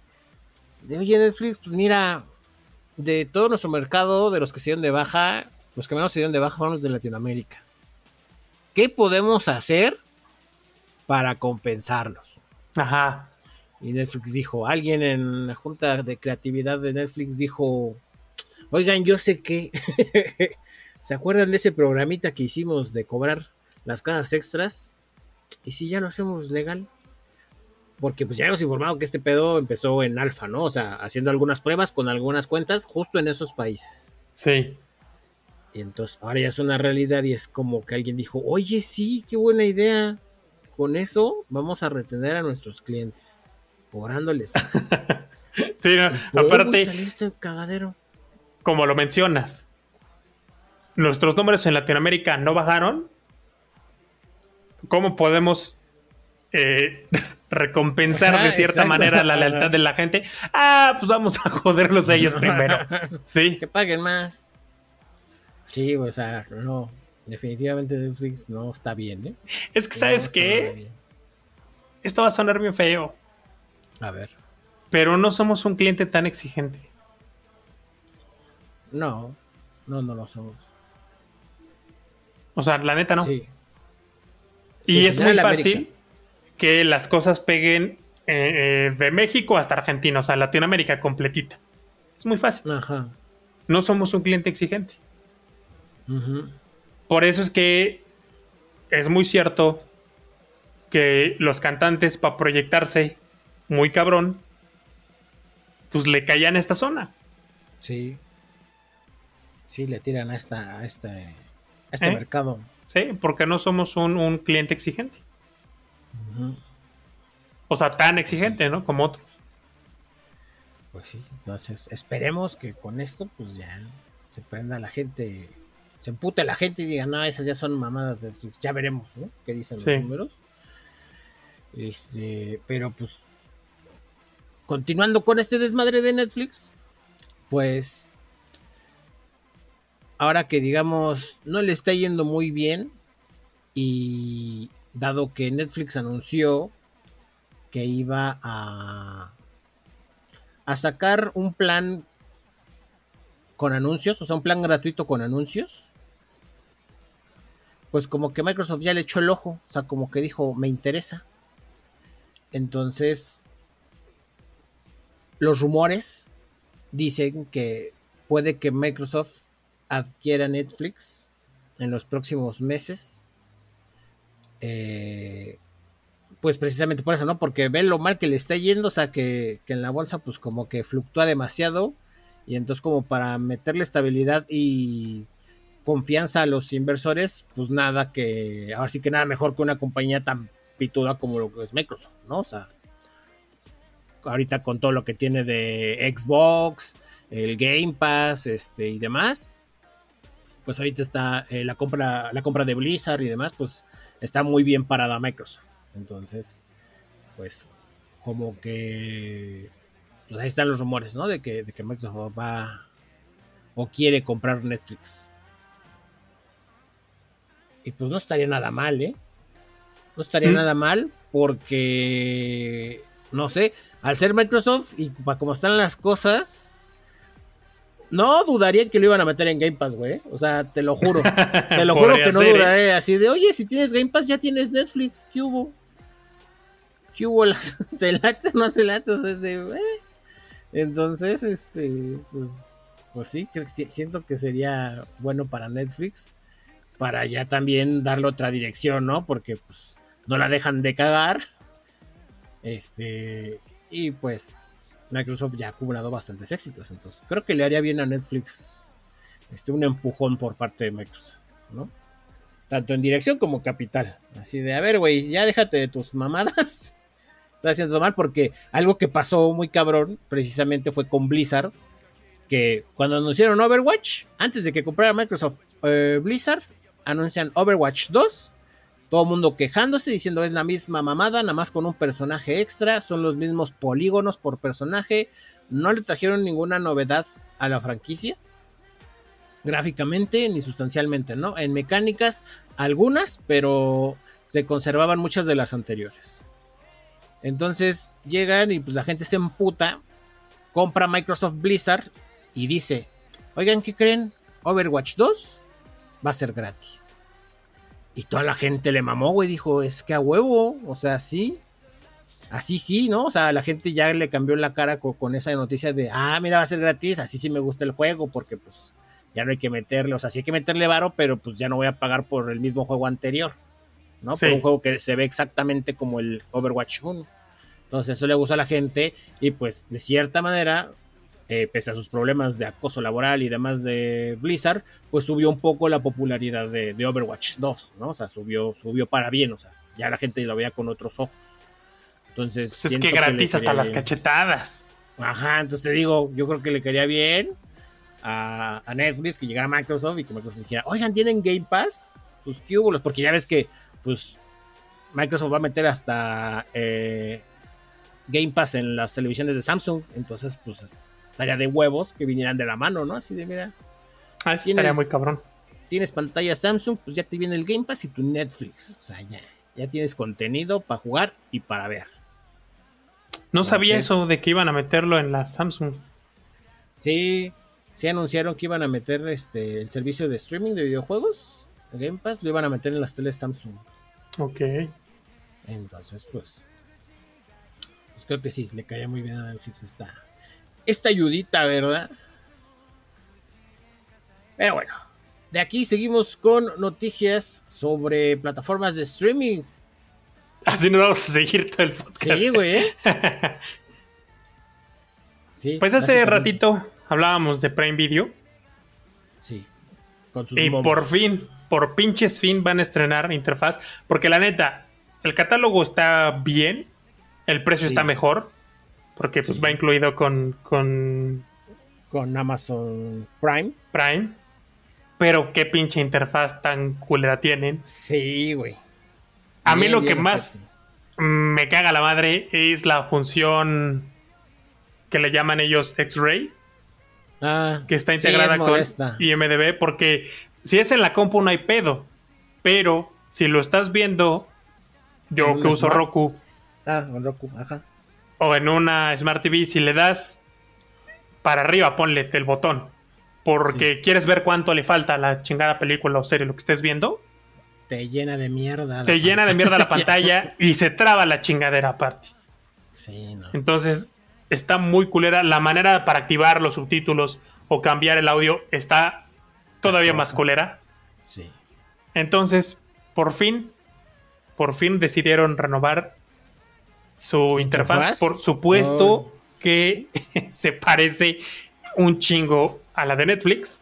de, oye, Netflix, pues mira, de todo nuestro mercado, de los que se dieron de baja, los que menos se dieron de baja fueron los de Latinoamérica. ¿Qué podemos hacer para compensarlos? Ajá. Y Netflix dijo, alguien en la junta de creatividad de Netflix dijo, oigan, yo sé que *laughs* ¿Se acuerdan de ese programita que hicimos de cobrar las casas extras? ¿Y si ya lo hacemos legal? Porque pues ya hemos informado que este pedo empezó en alfa, ¿no? O sea, haciendo algunas pruebas con algunas cuentas justo en esos países. Sí. Y entonces ahora ya es una realidad y es como que alguien dijo, oye, sí, qué buena idea. Con eso vamos a retener a nuestros clientes, cobrándoles. *laughs* sí, aparte... Este cagadero? Como lo mencionas, nuestros números en Latinoamérica no bajaron, ¿cómo podemos eh, *laughs* recompensar de cierta manera la lealtad de la gente? Ah, pues vamos a joderlos a ellos primero. *laughs* Sí. Que paguen más. Sí, o sea, no. Definitivamente Netflix no está bien, ¿eh? Es que, ¿sabes qué? Esto va a sonar bien feo. A ver. Pero no somos un cliente tan exigente. No, no, no lo somos. O sea, la neta no. Sí. Y es muy fácil que las cosas peguen eh, eh, de México hasta Argentina, o sea, Latinoamérica completita. Es muy fácil. Ajá. No somos un cliente exigente. Por eso es que es muy cierto que los cantantes, para proyectarse muy cabrón, pues le caían a esta zona. Sí. Sí, le tiran a esta, a este este ¿Eh? mercado. Sí, porque no somos un, cliente exigente. O sea, tan exigente, ¿no? Como otros. Pues sí, entonces esperemos que con esto, pues ya se prenda la gente, se empute la gente y diga, no, esas ya son mamadas de Netflix. Ya veremos, ¿no? ¿Qué dicen los números? Este, pero pues, continuando con este desmadre de Netflix, pues ahora que digamos no le está yendo muy bien y dado que Netflix anunció que iba a, a sacar un plan con anuncios, o sea, un plan gratuito con anuncios, pues como que Microsoft ya le echó el ojo, o sea, como que dijo, me interesa. Entonces, los rumores dicen que puede que Microsoft adquiera Netflix en los próximos meses. Eh, pues precisamente por eso, ¿no? Porque ve lo mal que le está yendo, o sea, que, en la bolsa pues como que fluctúa demasiado y entonces como para meterle estabilidad y confianza a los inversores, pues nada que, ahora sí que nada mejor que una compañía tan pituda como lo que es Microsoft, ¿no? O sea, ahorita con todo lo que tiene de Xbox, el Game Pass, este y demás, pues ahorita está eh, la compra la compra de Blizzard y demás, pues está muy bien parada Microsoft. Entonces, pues como que pues ahí están los rumores, ¿no? De que, de que Microsoft va o quiere comprar Netflix. Y pues no estaría nada mal, ¿eh? No estaría Mm. nada mal porque, no sé, al ser Microsoft y para como están las cosas, no dudaría que lo iban a meter en Game Pass, güey. O sea, te lo juro. *laughs* Te lo juro que no ser, ¿eh? dudaré así de, oye, si tienes Game Pass ya tienes Netflix. ¿Qué hubo? ¿Qué hubo? *laughs* Las- ¿Te late o no te late? O sea, es de, eh. Entonces, este, pues, pues sí, creo que siento que sería bueno para Netflix para ya también darle otra dirección, ¿no? Porque pues no la dejan de cagar. Este, y pues Microsoft ya ha acumulado bastantes éxitos, entonces creo que le haría bien a Netflix este un empujón por parte de Microsoft, ¿no? Tanto en dirección como capital. Así de, a ver, güey, ya déjate de tus mamadas. *laughs* Estás haciendo mal porque algo que pasó muy cabrón precisamente fue con Blizzard, que cuando anunciaron Overwatch, antes de que comprara Microsoft eh, Blizzard, anuncian Overwatch 2. Todo el mundo quejándose, diciendo es la misma mamada, nada más con un personaje extra, son los mismos polígonos por personaje, no le trajeron ninguna novedad a la franquicia, gráficamente ni sustancialmente, ¿no? En mecánicas, algunas, pero se conservaban muchas de las anteriores. Entonces llegan y pues la gente se emputa, compra Microsoft Blizzard y dice, oigan, ¿qué creen? Overwatch 2 va a ser gratis. Y toda la gente le mamó, güey, dijo, es que a huevo, o sea, sí. Así sí, ¿no? O sea, la gente ya le cambió la cara con, con esa noticia de, ah, mira, va a ser gratis, así sí me gusta el juego, porque pues ya no hay que meterle, o sea, sí hay que meterle varo, pero pues ya no voy a pagar por el mismo juego anterior, ¿no? Sí. Por un juego que se ve exactamente como el Overwatch 1. Entonces eso le gusta a la gente y pues de cierta manera, eh, pese a sus problemas de acoso laboral y demás de Blizzard, pues subió un poco la popularidad de, de Overwatch 2, ¿no? O sea, subió, subió para bien, o sea, ya la gente lo veía con otros ojos. Entonces... Pues es que gratis hasta las cachetadas. Ajá, entonces te digo, yo creo que le quería bien a, a Netflix que llegara a Microsoft y que Microsoft dijera, oigan, ¿tienen Game Pass? Pues qué hubo, porque ya ves que, pues, Microsoft va a meter hasta eh, Game Pass en las televisiones de Samsung, entonces, pues, estaría de huevos que vinieran de la mano, ¿no? Así de, mira, Ah, eso estaría muy cabrón. tienes pantalla Samsung, pues ya te viene el Game Pass y tu Netflix, o sea, ya, ya tienes contenido para jugar y para ver. No sabía eso de que iban a meterlo en la Samsung. Sí, sí anunciaron que iban a meter este el servicio de streaming de videojuegos, el Game Pass, lo iban a meter en las teles Samsung. Ok. Entonces, pues, pues creo que sí, le caería muy bien a Netflix esta, esta ayudita, ¿verdad? Pero bueno, de aquí seguimos con noticias sobre plataformas de streaming. Así nos vamos a seguir todo el podcast. Sí, güey. ¿eh? *laughs* Sí, Pues hace ratito hablábamos de Prime Video. Sí, con sus Y momos. por fin, por pinches fin van a estrenar interfaz. Porque la neta, el catálogo está bien. El precio Sí. está mejor. Porque pues Sí. va incluido con, con Con Amazon Prime. Prime. Pero qué pinche interfaz tan culera tienen. Sí, güey. A mí Bien, lo bien que más me caga la madre es la función que le llaman ellos X-Ray. Ah, que está sí, integrada es con. IMDB, porque si es en la compu no hay pedo, pero si lo estás viendo, yo ¿En que uso? Roku Ah, con Roku, ajá. O en una Smart TV, si le das para arriba, ponle el botón, porque quieres ver cuánto le falta a la chingada película o serie, lo que estés viendo, Te llena de mierda. la te llena de mierda la pantalla. *laughs* y se traba la chingadera aparte. Sí, no. Entonces, está muy culera. La manera para activar los subtítulos o cambiar el audio está todavía más culera. Sí. Entonces, por fin, por fin decidieron renovar su, ¿Su interfaz. interfaz? Por supuesto Oh. que *laughs* se parece un chingo a la de Netflix.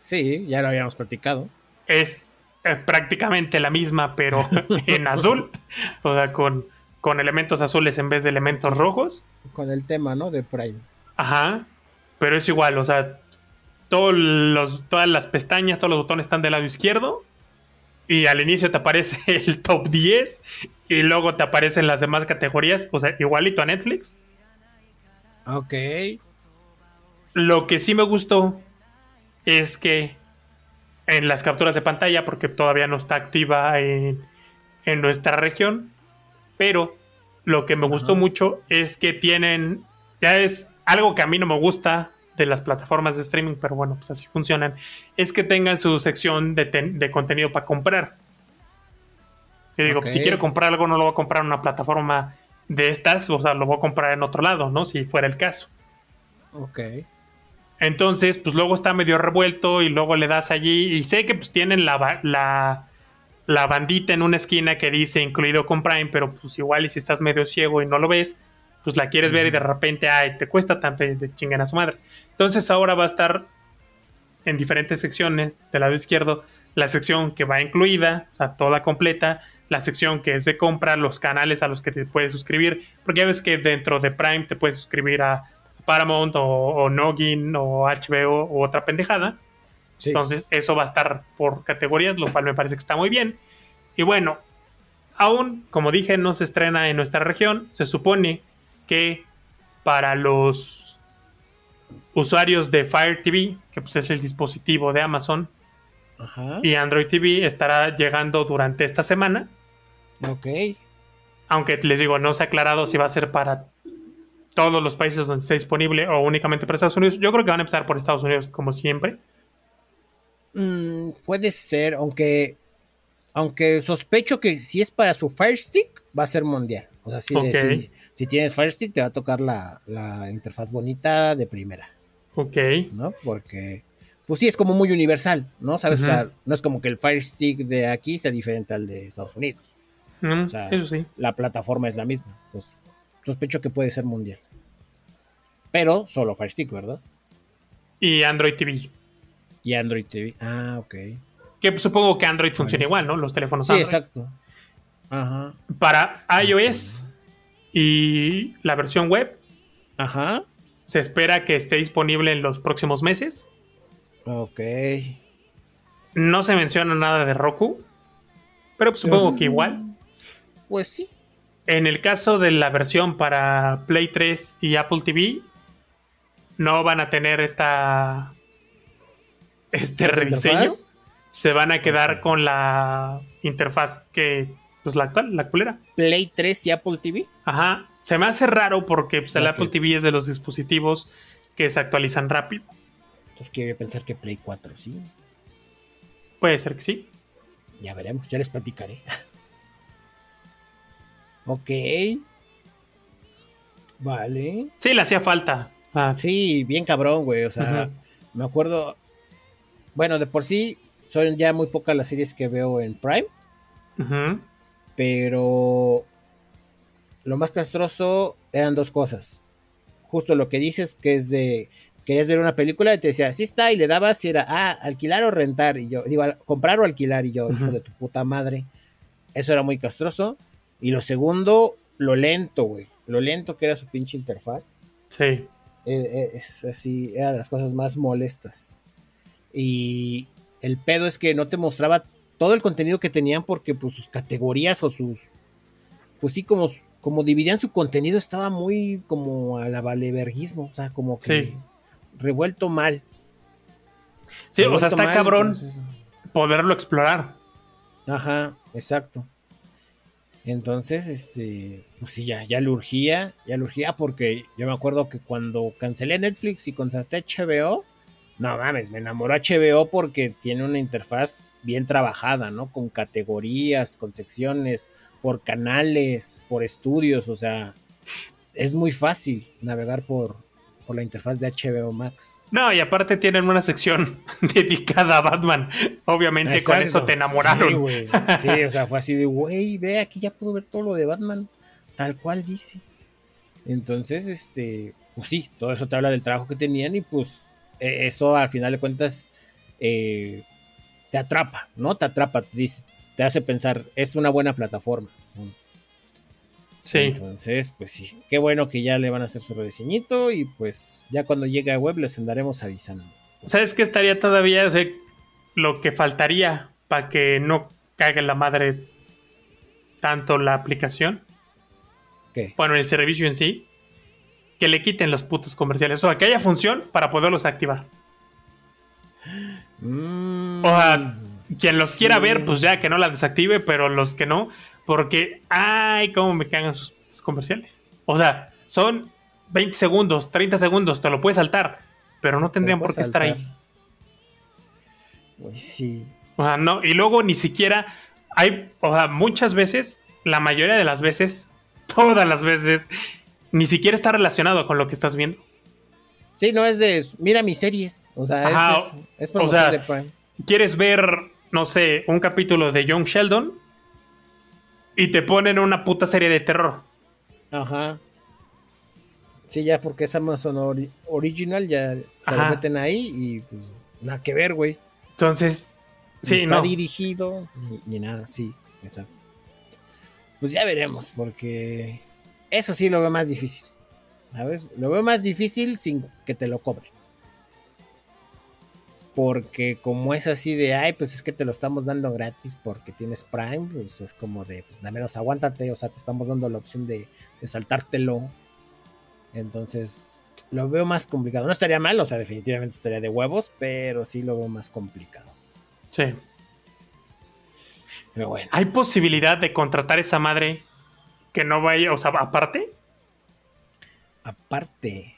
Sí, ya lo habíamos platicado. Es eh, prácticamente la misma, pero *laughs* en azul. O sea, con, con elementos azules en vez de elementos rojos. Con el tema, ¿no? De Prime. Ajá. Pero es igual, o sea, todos los, todas las pestañas, todos los botones están del lado izquierdo. Y al inicio te aparece *laughs* el top 10 y luego te aparecen las demás categorías, o sea, igualito a Netflix. Ok. Lo que sí me gustó es que en las capturas de pantalla, porque todavía no está activa en, en nuestra región, pero lo que me gustó mucho es que tienen, ya es algo que a mí no me gusta de las plataformas de streaming, pero bueno, pues así funcionan, es que tengan su sección de, de contenido para comprar. Yo digo, pues, si quiero comprar algo, no lo voy a comprar en una plataforma de estas, o sea, lo voy a comprar en otro lado, ¿no? Si fuera el caso. Ok. Entonces, pues luego está medio revuelto y luego le das allí. Y sé que pues tienen la, la, la bandita en una esquina que dice incluido con Prime, pero pues igual y si estás medio ciego y no lo ves, pues la quieres ver y de repente, ay, te cuesta tanto y de chingan a su madre. Entonces ahora va a estar en diferentes secciones del lado izquierdo la sección que va incluida, o sea, toda completa, la sección que es de compra, los canales a los que te puedes suscribir, porque ya ves que dentro de Prime te puedes suscribir a Paramount o, Noggin o HBO o otra pendejada. Entonces eso va a estar por categorías, lo cual me parece que está muy bien. Y bueno, aún, como dije, no se estrena en nuestra región. Se supone que para los usuarios de Fire TV, que pues es el dispositivo de Amazon, y Android TV estará llegando durante esta semana. Ok. Aunque les digo, no se ha aclarado si va a ser para todos los países donde esté disponible o únicamente para Estados Unidos. Yo creo que van a empezar por Estados Unidos, como siempre. Mm, puede ser, aunque aunque sospecho que si es para su Fire Stick, va a ser mundial. O sea, si, si, tienes Fire Stick, te va a tocar la, la, interfaz bonita de primera. Ok. ¿No? Porque, pues sí, es como muy universal, ¿no? ¿Sabes? O sea, no es como que el Fire Stick de aquí sea diferente al de Estados Unidos. o sea, eso sí. La plataforma es la misma. Pues sospecho que puede ser mundial. Pero solo Fire Stick, ¿verdad? Y Android TV. Y Android TV. Ah, ok. Que supongo que Android funciona igual, ¿no? Los teléfonos sí, exacto. Ajá. Para iOS y la versión web. Ajá. Se espera que esté disponible en los próximos meses. Ok. No se menciona nada de Roku. Pero supongo que igual. Pues sí. En el caso de la versión para Play 3 y Apple TV, no van a tener esta este rediseño. Se van a quedar con la interfaz que pues la actual, la culera. Play 3 y Apple TV. Ajá. Se me hace raro porque pues, el Apple TV es de los dispositivos que se actualizan rápido. Entonces quiero pensar que Play 4 sí. Puede ser que sí. Ya veremos, ya les platicaré. *laughs* ok. Vale. Sí, le hacía falta. Ah. Sí, bien cabrón, güey. O sea, me acuerdo. Bueno, de por sí son ya muy pocas las series que veo en Prime. Pero lo más castroso eran dos cosas. Justo lo que dices, que es de. Querías ver una película y te decía, sí está, y le dabas si era, ah, alquilar o rentar. Y yo, digo, comprar o alquilar. Y yo, hijo de tu puta madre. Eso era muy castroso. Y lo segundo, lo lento, güey. Lo lento que era su pinche interfaz. Sí. Eh, eh, es así, era de las cosas más molestas. Y el pedo es que no te mostraba todo el contenido que tenían porque pues sus categorías o sus, pues sí, como, como dividían su contenido estaba muy como a la valeverguismo, o sea, como que revuelto mal. Sí, o sea, está cabrón poderlo explorar. Ajá, exacto. Entonces, este, pues sí, ya, ya le urgía, ya le urgía porque yo me acuerdo que cuando cancelé Netflix y contraté HBO, no mames, me enamoró HBO porque tiene una interfaz bien trabajada, ¿no? Con categorías, con secciones, por canales, por estudios, o sea, es muy fácil navegar por, por la interfaz de HBO Max. No, y aparte tienen una sección *laughs* dedicada a Batman. Obviamente con eso te enamoraron. Sí, o sea, fue así de, güey, ve, aquí ya puedo ver todo lo de Batman, tal cual dice. Entonces, este, pues sí, todo eso te habla del trabajo que tenían y pues e, eso al final de cuentas eh, te atrapa, ¿no? Te atrapa, te, dice, te hace pensar, es una buena plataforma. Sí. Entonces, pues sí, qué bueno que ya le van a hacer su rediseñito y pues ya cuando llegue a web les andaremos avisando. ¿Sabes qué estaría todavía? lo que faltaría para que no caiga la madre tanto la aplicación. ¿Qué? Bueno, el servicio en sí. Que le quiten los putos comerciales. O sea, que haya función para poderlos activar. Mm, O sea, quien los quiera ver, pues ya que no la desactive, pero los que no, porque, ay, cómo me cagan sus, sus comerciales. O sea, son 20 segundos, 30 segundos, te lo puedes saltar, pero no tendrían por qué estar ahí. Pues sí. O sea, no, y luego ni siquiera hay, o sea, muchas veces, la mayoría de las veces, todas las veces, ni siquiera está relacionado con lo que estás viendo. Sí, no es de. Mira mis series. O sea, Ajá, es, es, es o sea, de Prime. Quieres ver, no sé, un capítulo de Young Sheldon y te ponen una puta serie de terror. Ajá. Sí, ya porque es Amazon ori- Original, ya se lo Ajá. meten ahí y pues nada que ver, güey. Entonces, Ni sí, está no. dirigido, ni, ni nada, sí, exacto. Pues ya veremos, porque eso sí lo veo más difícil. ¿Sabes? Lo veo más difícil sin que te lo cobren. Porque como es así de, ay, pues es que te lo estamos dando gratis porque tienes Prime, pues es como de, pues al menos aguántate, o sea, te estamos dando la opción de, de saltártelo. Entonces, lo veo más complicado. No estaría mal, o sea, definitivamente estaría de huevos, pero sí lo veo más complicado. Sí. Pero bueno. ¿Hay posibilidad de contratar esa madre que no vaya, o sea, aparte? Aparte.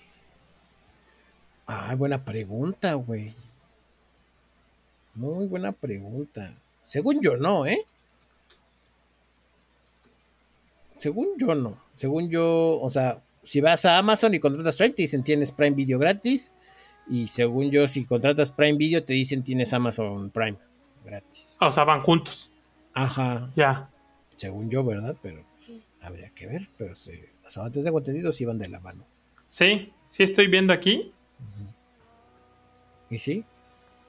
Ah, buena pregunta, güey. Muy buena pregunta. Según yo, no, ¿eh? Según yo, no. Según yo, o sea, si vas a Amazon y contratas Prime, te dicen tienes Prime Video gratis. Y según yo, si contratas Prime Video, te dicen tienes Amazon Prime gratis. O sea, van juntos. Ajá. Ya. Según yo, ¿verdad? Pero pues, habría que ver. Pero sí, o sea, antes tengo entendido, van de la mano. Sí, sí estoy viendo aquí. ¿Y sí?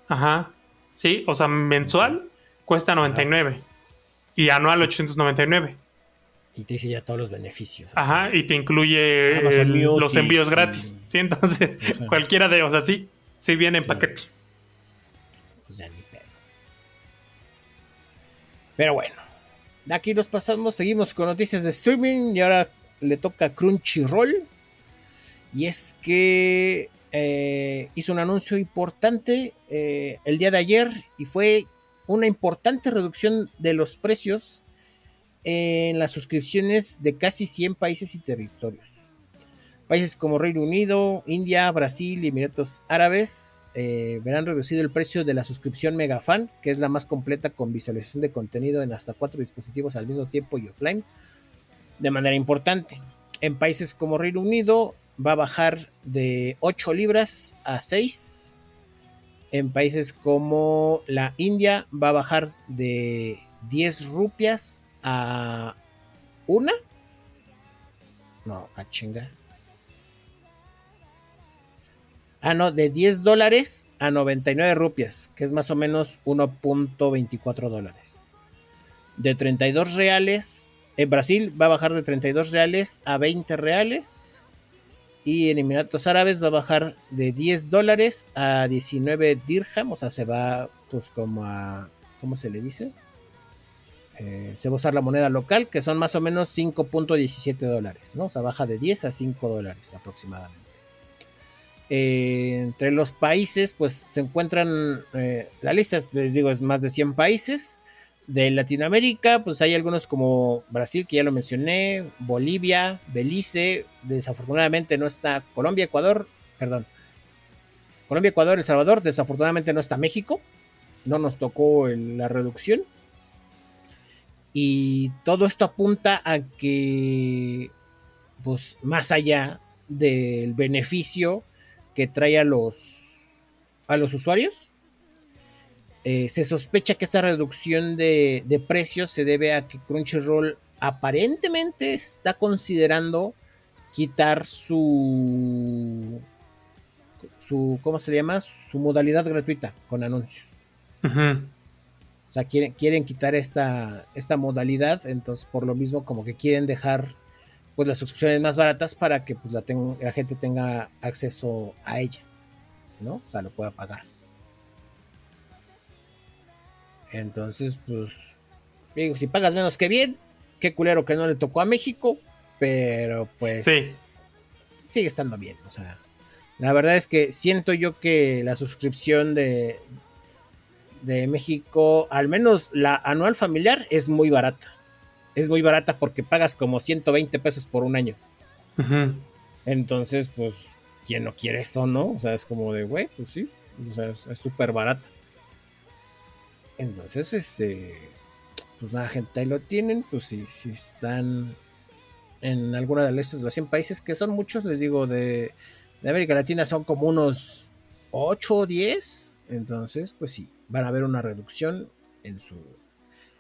Ajá. Sí, o sea, mensual cuesta 99 y anual 899. Y te dice ya todos los beneficios. Ajá, así. y te incluye el- Music los envíos gratis. Sí, entonces Ajá. cualquiera de, o sea, sí, sí viene en paquete. Pues ya ni pedo. Pero bueno. De aquí nos pasamos, seguimos con noticias de streaming y ahora le toca Crunchyroll. Y es que eh, hizo un anuncio importante eh, el día de ayer y fue una importante reducción de los precios en las suscripciones de casi 100 países y territorios. Países como Reino Unido, India, Brasil y Emiratos Árabes eh, verán reducido el precio de la suscripción Megafan, que es la más completa con visualización de contenido en hasta cuatro dispositivos al mismo tiempo y offline, de manera importante. En países como Reino Unido va a bajar de 8 libras a 6. En países como la India va a bajar de 10 rupias a una. No, a chinga. Ah, no, de 10 dólares a 99 rupias, que es más o menos 1.24 dólares. De 32 reales, en Brasil va a bajar de 32 reales a 20 reales. Y en Emiratos Árabes va a bajar de 10 dólares a 19 dirham, o sea, se va pues como a, ¿cómo se le dice? Eh, se va a usar la moneda local, que son más o menos 5.17 dólares, ¿no? O sea, baja de 10 a 5 dólares aproximadamente. Eh, entre los países, pues se encuentran, eh, la lista, les digo, es más de 100 países. De Latinoamérica, pues hay algunos como Brasil, que ya lo mencioné, Bolivia, Belice, desafortunadamente no está Colombia, Ecuador, perdón. Colombia, Ecuador, El Salvador, desafortunadamente no está México, no nos tocó la reducción. Y todo esto apunta a que, pues más allá del beneficio que trae a los, a los usuarios, eh, se sospecha que esta reducción de, de precios se debe a que Crunchyroll aparentemente está considerando quitar su, su ¿cómo se llama? Su modalidad gratuita con anuncios. O sea, quieren, quieren quitar esta, esta modalidad, entonces por lo mismo como que quieren dejar pues las suscripciones más baratas para que pues, la, ten- la gente tenga acceso a ella. ¿no? O sea, lo pueda pagar. Entonces, pues, digo, si pagas menos que bien, qué culero que no le tocó a México, pero pues Sí. sigue estando bien. O sea, la verdad es que siento yo que la suscripción de, de México, al menos la anual familiar, es muy barata. Es muy barata porque pagas como 120 pesos por un año. Entonces, pues, ¿quién no quiere eso, no? O sea, es como de, güey, pues sí. O sea, es súper barata. Entonces, este. Pues nada, gente, ahí lo tienen. Pues si, si están en alguna de estas los 100 países, que son muchos, les digo, de, de América Latina son como unos 8 o 10. Entonces, pues sí, van a ver una reducción en su,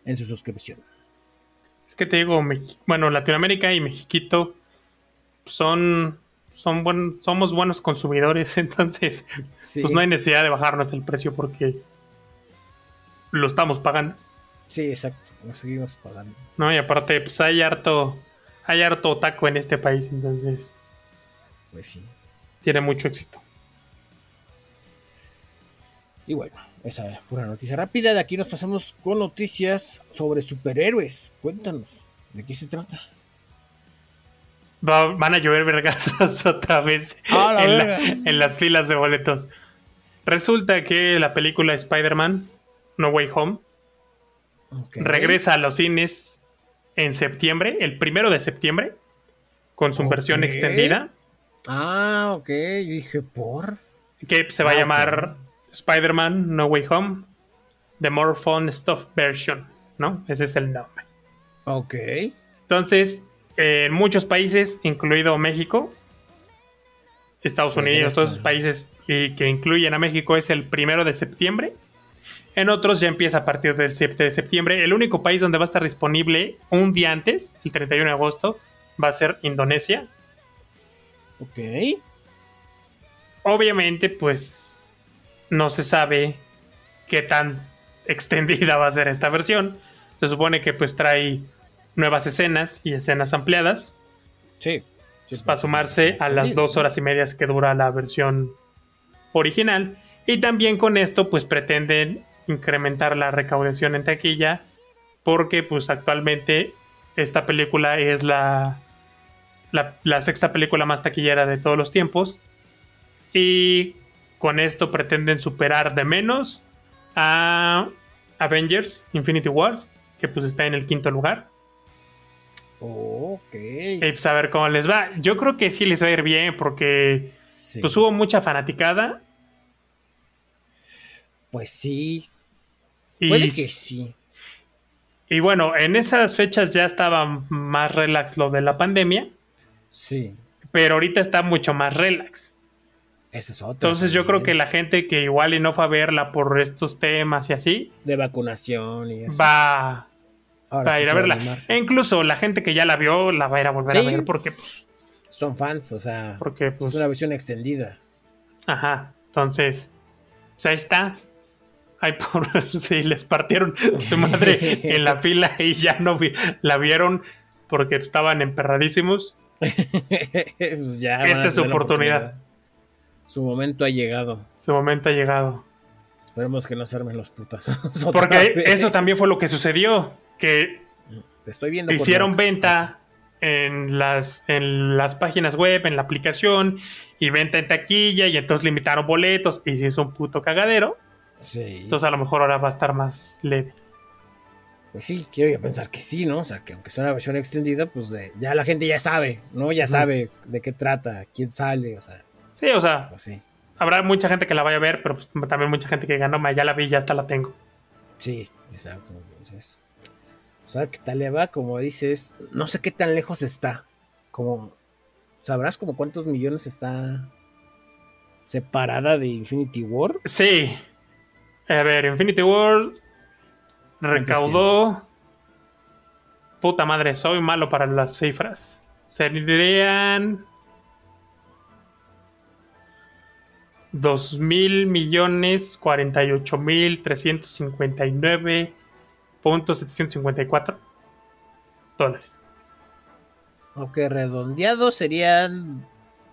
en su suscripción. Es que te digo, Mex- bueno, Latinoamérica y Mexiquito son, son buen, somos buenos consumidores, *laughs* entonces Sí, pues no hay necesidad de bajarnos el precio porque lo estamos pagando, sí exacto. Lo seguimos pagando. ¿no? Y aparte, pues hay harto, hay harto taco en este país, entonces Pues sí. tiene mucho éxito. Y bueno, esa fue una noticia rápida. De aquí nos pasamos con noticias sobre superhéroes. Cuéntanos, ¿de qué se trata? Va- van a llover vergazos *laughs* otra vez ¡Ah, la en, la- en las filas de boletos. Resulta que la película Spider-Man No Way Home regresa a los cines en septiembre, el primero de septiembre, con su versión extendida, Ah, ok. Yo dije, ¿por? que se va Ah, a ok. llamar Spider-Man No Way Home, The More Fun Stuff Version, ¿no? Ese es el nombre. Ok. Entonces, en muchos países, incluido México, Estados Unidos, todos esos países y que incluyen a México, es el primero de septiembre. En otros ya empieza a partir del 7 de septiembre. El único país donde va a estar disponible un día antes, el 31 de agosto, va a ser Indonesia. Ok. Obviamente, pues no se sabe qué tan *laughs* extendida va a ser esta versión. Se supone que pues trae nuevas escenas y escenas ampliadas. Sí. pues, para sumarse a las dos horas y medias que dura la versión original. Y también con esto, pues pretenden incrementar la recaudación en taquilla, porque pues actualmente esta película es la, la, la sexta película más taquillera de todos los tiempos. Y con esto pretenden superar de menos a Avengers Infinity Wars, que pues está en el quinto lugar. Ok. Y pues a ver cómo les va. Yo creo que sí les va a ir bien porque Sí. pues hubo mucha fanaticada. Pues sí. Y, Puede que sí. y bueno, en esas fechas ya estaba más relax lo de la pandemia, Sí. pero ahorita está mucho más relax. Ese es otro. Entonces yo creo que la gente que igual y no fue a verla por estos temas y así, De vacunación y eso. va, Ahora va a sí ir a verla. E incluso la gente que ya la vio la va a ir a volver Sí. a ver porque, pues, Son fans, o sea. porque, pues, es una versión extendida. Ajá. Entonces, pues ahí está. Ay, *laughs* por si les partieron su madre *laughs* en la fila y ya no vi- la vieron porque estaban emperradísimos. Pues ya Esta es su oportunidad. Su momento ha llegado. Su momento ha llegado. Esperemos que no se armen los putas. *laughs* Porque eso también fue lo que sucedió. Que Te estoy viendo. por hicieron venta en las, en las páginas web, en la aplicación, y venta en taquilla, y entonces limitaron boletos, y se hizo un puto cagadero. Sí. Entonces a lo mejor ahora va a estar más leve. Pues sí, quiero yo pensar que sí, ¿no? O sea, que aunque sea una versión extendida, pues de- ya la gente ya sabe, ¿no? Ya sabe de qué trata, quién sale, o sea, Sí, o sea, pues sí. habrá mucha gente que la vaya a ver, pero pues también mucha gente que diga, no, ma, ya la vi, ya hasta la tengo. Sí, exacto. Entonces, o sea, ¿qué tal le va? Como dices, no sé qué tan lejos está. Como, ¿sabrás como cuántos millones está separada de Infinity War? Sí. A ver, Infinity War recaudó. Puta madre, soy malo para las cifras. Serían. Dos mil millones cuarenta y ocho mil trescientos cincuenta y nueve punto setecientos cincuenta y cuatro dólares. Aunque redondeado serían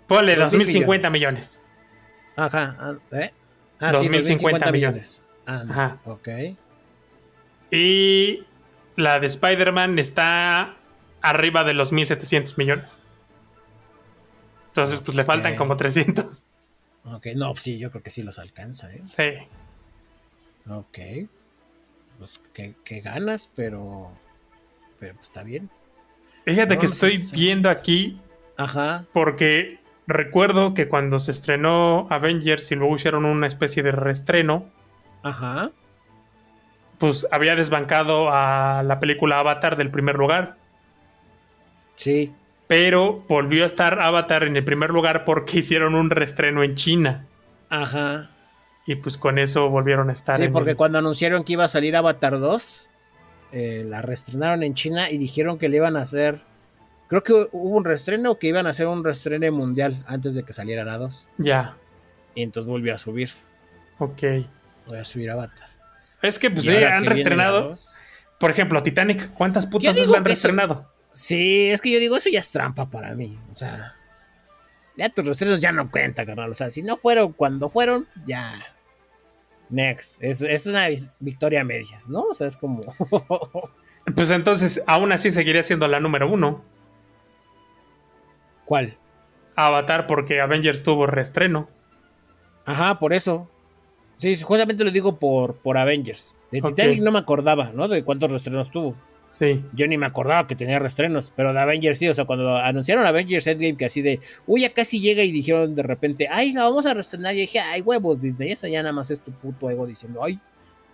Ponle Dos dos mil mil cincuenta millones. millones. Ajá. ah, ¿eh? Ah, 2050 millones. Ah, no, Ajá. ok. Y la de Spider-Man está arriba de los 1700 millones. Entonces, pues le faltan como 300. Ok, no, pues sí, yo creo que sí los alcanza, ¿eh? Sí. Ok. Pues que, que ganas, pero. Pero pues está bien. Fíjate No, que estoy sí. viendo aquí Ajá. porque recuerdo que cuando se estrenó Avengers y luego hicieron una especie de reestreno, Ajá. pues había desbancado a la película Avatar del primer lugar. Sí. Pero volvió a estar Avatar en el primer lugar porque *laughs* hicieron un reestreno en China. Ajá. Y pues con eso volvieron a estar Sí, en porque el- cuando anunciaron que iba a salir Avatar 2, eh, la reestrenaron en China y dijeron que le iban a hacer. Creo que hubo un reestreno o que iban a hacer un reestreno mundial antes de que saliera la 2. Ya, Y entonces volvió a subir. ok. Voy a subir Avatar. Es que pues sí, han reestrenado. 2, Por ejemplo, Titanic, ¿cuántas putas veces la han reestrenado? Sí, es que yo digo, eso ya es trampa para mí. O sea, ya tus reestrenos ya no cuentan, carnal. O sea, si no fueron cuando fueron, ya. Next. Es, es una victoria a medias, ¿no? O sea, es como. *laughs* Pues entonces, aún así seguiría siendo la número uno. ¿Cuál? Avatar, porque Avengers tuvo reestreno. Ajá, por eso. Sí, justamente lo digo por, por Avengers. De. Titanic no me acordaba, ¿no? De cuántos reestrenos tuvo. Sí. Yo ni me acordaba que tenía reestrenos, pero de Avengers sí. O sea, cuando anunciaron Avengers Endgame, que así de, uy, ya casi llega y dijeron de repente, ay, la vamos a reestrenar. Y dije, ay, huevos, Disney. Eso ya nada más es tu puto ego diciendo, ay,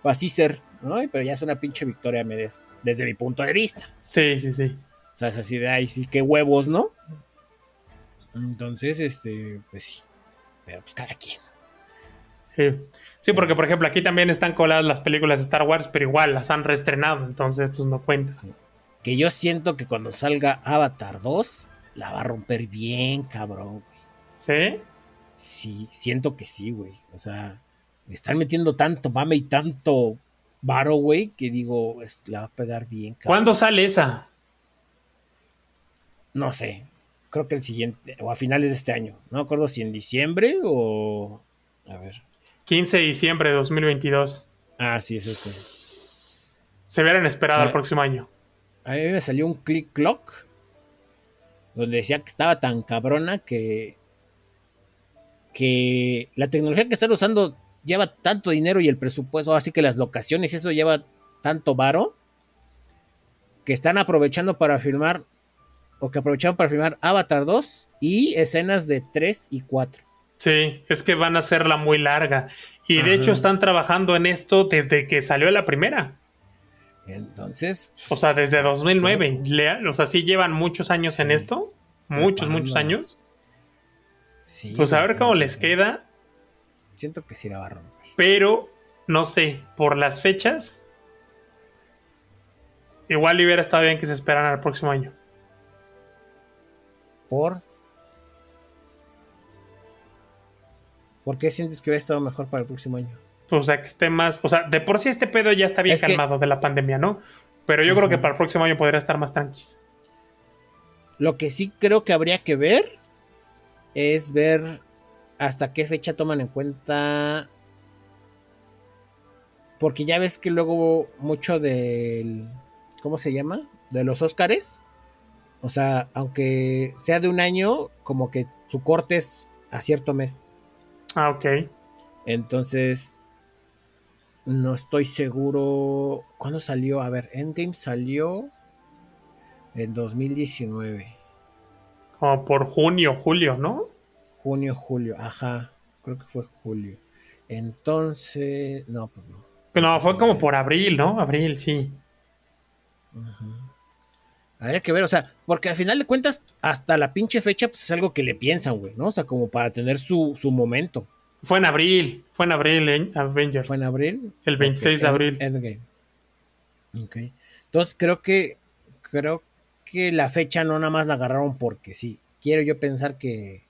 va así ser, ¿no? Pero ya es una pinche victoria medias, desde mi punto de vista. Sí, sí, sí. O sea, es así de, ay, sí, qué huevos, ¿no? Entonces, este, pues sí. Pero pues cada quien. Sí. Sí, porque por ejemplo aquí también están coladas las películas de Star Wars, pero igual las han reestrenado, entonces pues no cuenta. Que yo siento que cuando salga Avatar 2, la va a romper bien, cabrón. ¿Sí? Sí, siento que sí, güey. O sea, me están metiendo tanto mame y tanto varo, güey, que digo, es- la va a pegar bien, cabrón. ¿Cuándo sale esa? No sé. Creo que el siguiente, o a finales de este año. No me acuerdo si en diciembre o. A ver. 15 de diciembre de 2022. Ah, sí, es este. Se hubieran esperado Sí. al próximo año. A mí me salió un click clock donde decía que estaba tan cabrona que que la tecnología que están usando lleva tanto dinero y el presupuesto, así que las locaciones y eso lleva tanto varo que están aprovechando para filmar o que aprovecharon para filmar Avatar 2 y escenas de 3 y 4. Sí, es que van a hacerla muy larga. Y de Ajá. hecho están trabajando en esto desde que salió la primera. Entonces, O sea, desde 2009. Le- o sea, sí llevan muchos años en esto. Muchos, muchos años. sí, Pues a ver cómo les queda. Siento que sí la va a romper. Pero, no sé, por las fechas. Igual hubiera estado bien que se esperaran al próximo año. ¿Por? ¿Por qué sientes que hubiera estado mejor para el próximo año? Pues, o sea, que esté más. O sea, de por sí este pedo ya está bien Es que- calmado de la pandemia, ¿no? Pero yo creo que para el próximo año podría estar más tranquis. Lo que sí creo que habría que ver es ver hasta qué fecha toman en cuenta. Porque ya ves que luego mucho del. ¿Cómo se llama? De los Óscares. O sea, aunque sea de un año, como que su corte es a cierto mes. Ah, ok. Entonces, no estoy seguro. ¿Cuándo salió? A ver, Endgame salió en 2019. Como por junio, julio, ¿no? Junio, julio. Ajá, creo que fue julio. Entonces, no, pues no. No, fue como por abril, ¿no? Abril, sí. Ujú. Habría que ver, o sea, porque al final de cuentas, hasta la pinche fecha, pues es algo que le piensan, güey, ¿no? O sea, como para tener su, su momento. Fue en abril. Fue en abril en Avengers. ¿Fue en abril? El 26 de abril. End- Endgame. Ok. Entonces creo que creo que la fecha no nada más la agarraron porque sí. Quiero yo pensar que,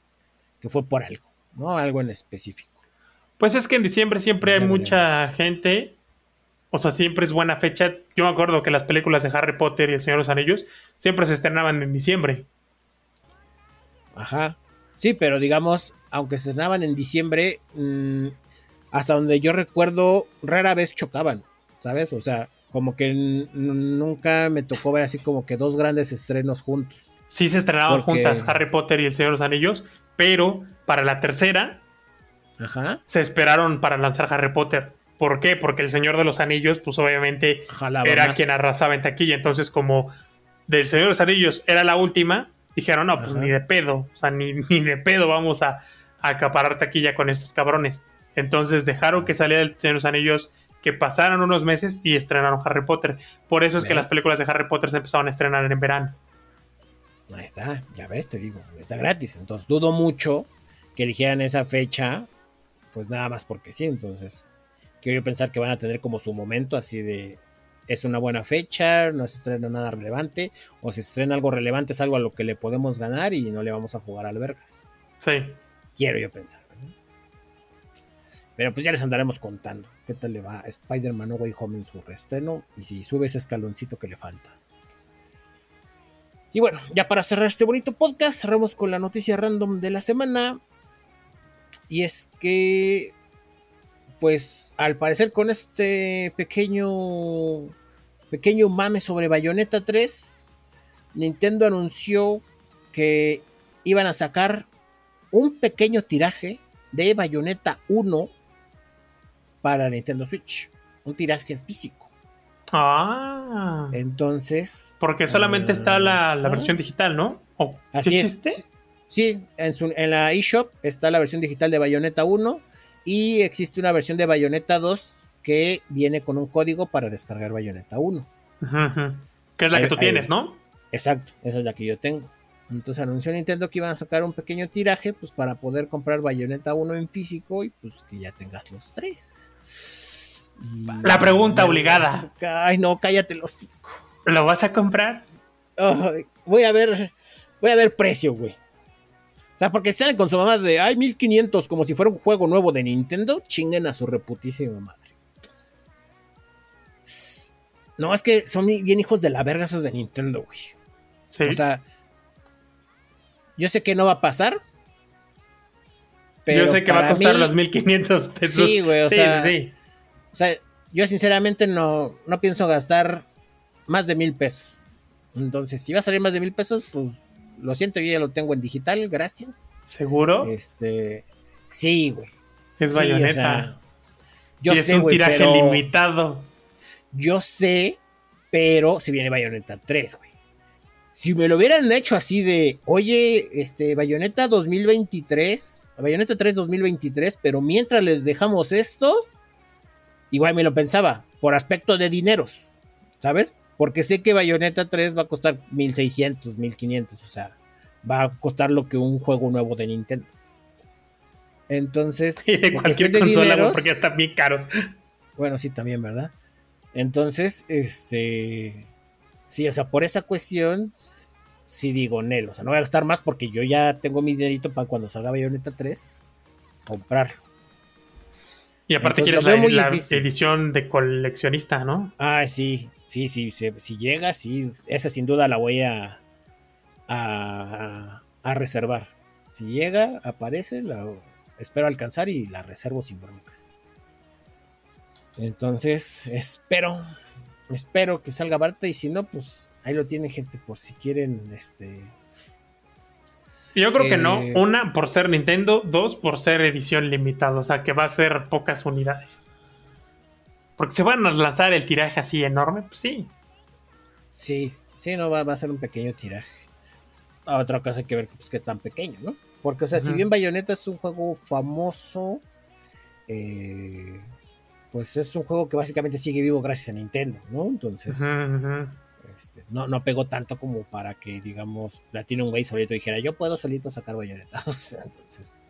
que fue por algo, ¿no? Algo en específico. Pues es que en diciembre siempre hay mucha gente. O sea, siempre es buena fecha. Yo me acuerdo que las películas de Harry Potter y El Señor de los Anillos siempre se estrenaban en diciembre. Ajá. Sí, pero digamos, aunque se estrenaban en diciembre, mm, hasta donde yo recuerdo, rara vez chocaban, ¿sabes? O sea, como que nunca me tocó ver así como que dos grandes estrenos juntos. Sí se estrenaban juntas Harry Potter y El Señor de los Anillos, pero para la tercera se esperaron para lanzar Harry Potter. ¿Por qué? Porque El Señor de los Anillos, pues obviamente era quien arrasaba en taquilla. Entonces, como del Señor de los Anillos era la última, dijeron, no, pues ni de pedo, o sea, ni, ni de pedo vamos a, acaparar taquilla con estos cabrones. Entonces dejaron que saliera el Señor de los Anillos, que pasaran unos meses y estrenaron Harry Potter. Por eso es que las películas de Harry Potter se empezaron a estrenar en verano. Ahí está, ya ves, te digo, está gratis. Entonces dudo mucho que eligieran esa fecha, pues nada más porque sí. Entonces, quiero pensar que van a tener como su momento así de, es una buena fecha, no se estrena nada relevante, o si se estrena algo relevante es algo a lo que le podemos ganar y no le vamos a jugar al vergas. Sí. Quiero yo pensar. Pero pues ya les andaremos contando qué tal le va a Spider-Man No Way Home en su reestreno y si sube ese escaloncito que le falta. Y bueno, ya para cerrar este bonito podcast, cerramos con la noticia random de la semana. Y es que pues al parecer con este pequeño pequeño mame sobre Bayonetta 3, Nintendo anunció que iban a sacar un pequeño tiraje de Bayonetta 1 para Nintendo Switch, un tiraje físico. Ah. Entonces. Porque solamente está la, versión digital, ¿no? Así es. Sí, en, su, en la eShop está la versión digital de Bayonetta 1 y existe una versión de Bayonetta 2 que viene con un código para descargar Bayonetta 1. Que es la que tú tienes, ¿no? Exacto, esa es la que yo tengo. Entonces anunció Nintendo que iban a sacar un pequeño tiraje pues para poder comprar Bayonetta 1 en físico y pues que ya tengas los tres. la pregunta obligada. Ay, no, cállate los cinco. ¿Lo vas a comprar? voy a ver, voy a ver precio, güey. Sea, porque salen con su mamá de, ay, 1500, como si fuera un juego nuevo de Nintendo, chinguen a su reputísima madre. No, es que son bien hijos de la verga esos de Nintendo, güey. Sí. O sea, yo sé que no va a pasar. Pero yo sé que va a costar los 1500 pesos. Sí, güey, o sea. Sí. O sea, yo sinceramente no, no pienso gastar más de mil pesos. Entonces, si va a salir más de mil pesos, pues lo siento, yo ya lo tengo en digital, gracias. ¿Seguro? Este, sí, güey. Es bayoneta. yo y es un tiraje limitado. Yo sé, pero se viene Bayonetta 3, güey. Si me lo hubieran hecho así de, oye, este, Bayonetta 2023, Bayonetta 3 2023, pero mientras les dejamos esto, igual me lo pensaba, por aspecto de dineros, ¿sabes? Porque sé que Bayonetta 3 va a costar 1600, 1500, o sea, va a costar lo que un juego nuevo de Nintendo. Entonces, *laughs* y de cualquier consola, porque están bien caros. Bueno, sí, también, ¿verdad? Entonces, este. Sí, o sea, por esa cuestión, sí digo, Nel, o sea, no voy a gastar más porque yo ya tengo mi dinerito para cuando salga Bayonetta 3, comprar. Y aparte quieres la, la edición de coleccionista, ¿no? Ah, sí, sí, sí, si llega, sí, esa sin duda la voy a, a, reservar. Si llega, aparece, la espero alcanzar y la reservo sin broncas. Entonces, espero, espero que salga barata y si no, pues ahí lo tienen gente por si quieren, este... Yo creo que no. Eh, Una, por ser Nintendo. Dos, por ser edición limitada. O sea, que va a ser pocas unidades. Porque se van a lanzar el tiraje así enorme, pues sí. Sí, sí, no va, a ser un pequeño tiraje. otra cosa hay que ver pues, que tan pequeño, ¿no? Porque, o sea, si bien Bayonetta es un juego famoso, eh, pues es un juego que básicamente sigue vivo gracias a Nintendo, ¿no? Entonces, este, no, no pegó tanto como para que, digamos, Platinum Way solito dijera, yo puedo solito sacar Bayonetta. *laughs* entonces,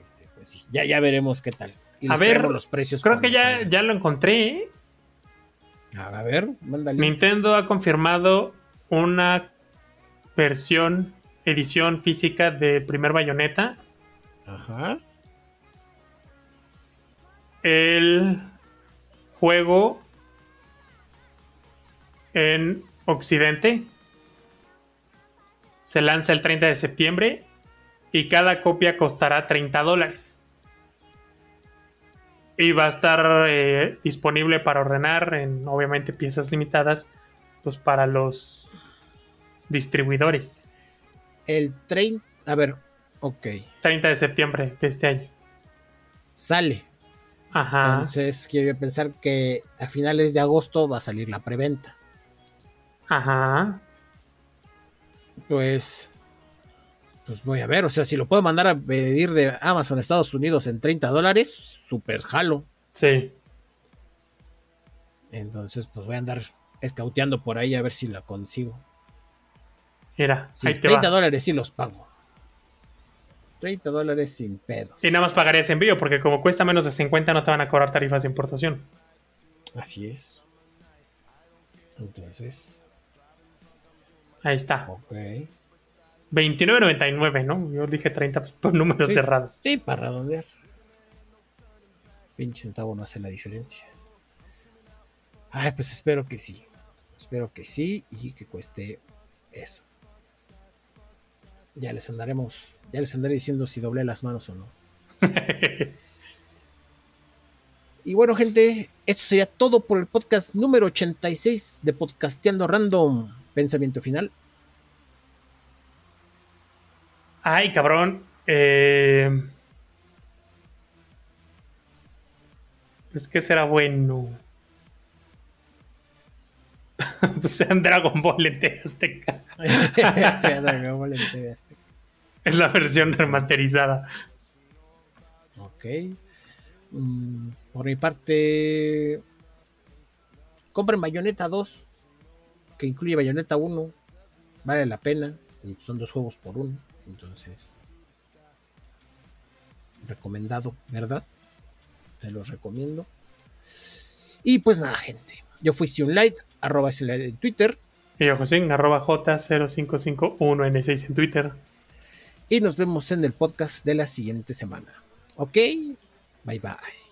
este, pues sí, ya, ya veremos qué tal a ver, los precios. Creo que ya, ya lo encontré. A ver, mándale. Nintendo ha confirmado una versión, edición física de primer bayoneta. Ajá. El juego en Occidente se lanza el 30 de septiembre y cada copia costará 30 dólares. Y va a estar eh, disponible para ordenar en, obviamente, piezas limitadas, pues para los distribuidores. El 30, a ver, ok. 30 de septiembre de este año. Sale. Ajá. Entonces quiero pensar que a finales de agosto va a salir la preventa. Ajá. Pues, pues voy a ver, o sea, si lo puedo mandar a pedir de Amazon Estados Unidos en 30 dólares, super jalo. Sí. Entonces, pues voy a andar escauteando por ahí a ver si la consigo. Mira, Sí, ahí te 30 va. dólares sí los pago. 30 dólares sin pedos. Y nada más pagarías envío, porque como cuesta menos de 50 no te van a cobrar tarifas de importación. Así es. Entonces, Ahí está. ok. 29.99, ¿no? Yo dije 30 pues, por números Sí. cerrados. Sí, para redondear. Pinche centavo no hace la diferencia. Ay, pues espero que sí. Espero que sí y que cueste eso. Ya les andaremos, ya les andaré diciendo si doblé las manos o no. *laughs* Y bueno, gente, eso sería todo por el podcast número 86 de Podcasteando Random. Pensamiento final. Ay, cabrón. Eh... Pues que será bueno. *laughs* pues vean Dragon Ball en TV Azteca. Es la versión remasterizada. Ok. Mm, por mi parte, compren Bayonetta 2, que incluye Bayonetta 1. Vale la pena. Y son dos juegos por uno. Entonces, recomendado, ¿verdad? Te los recomiendo. Y pues nada, gente. Yo fui Sionlight, arroba Sionlight en Twitter. Y yo, José, arroba J0551N6 en Twitter. Y nos vemos en el podcast de la siguiente semana. ¿Ok? Bye bye.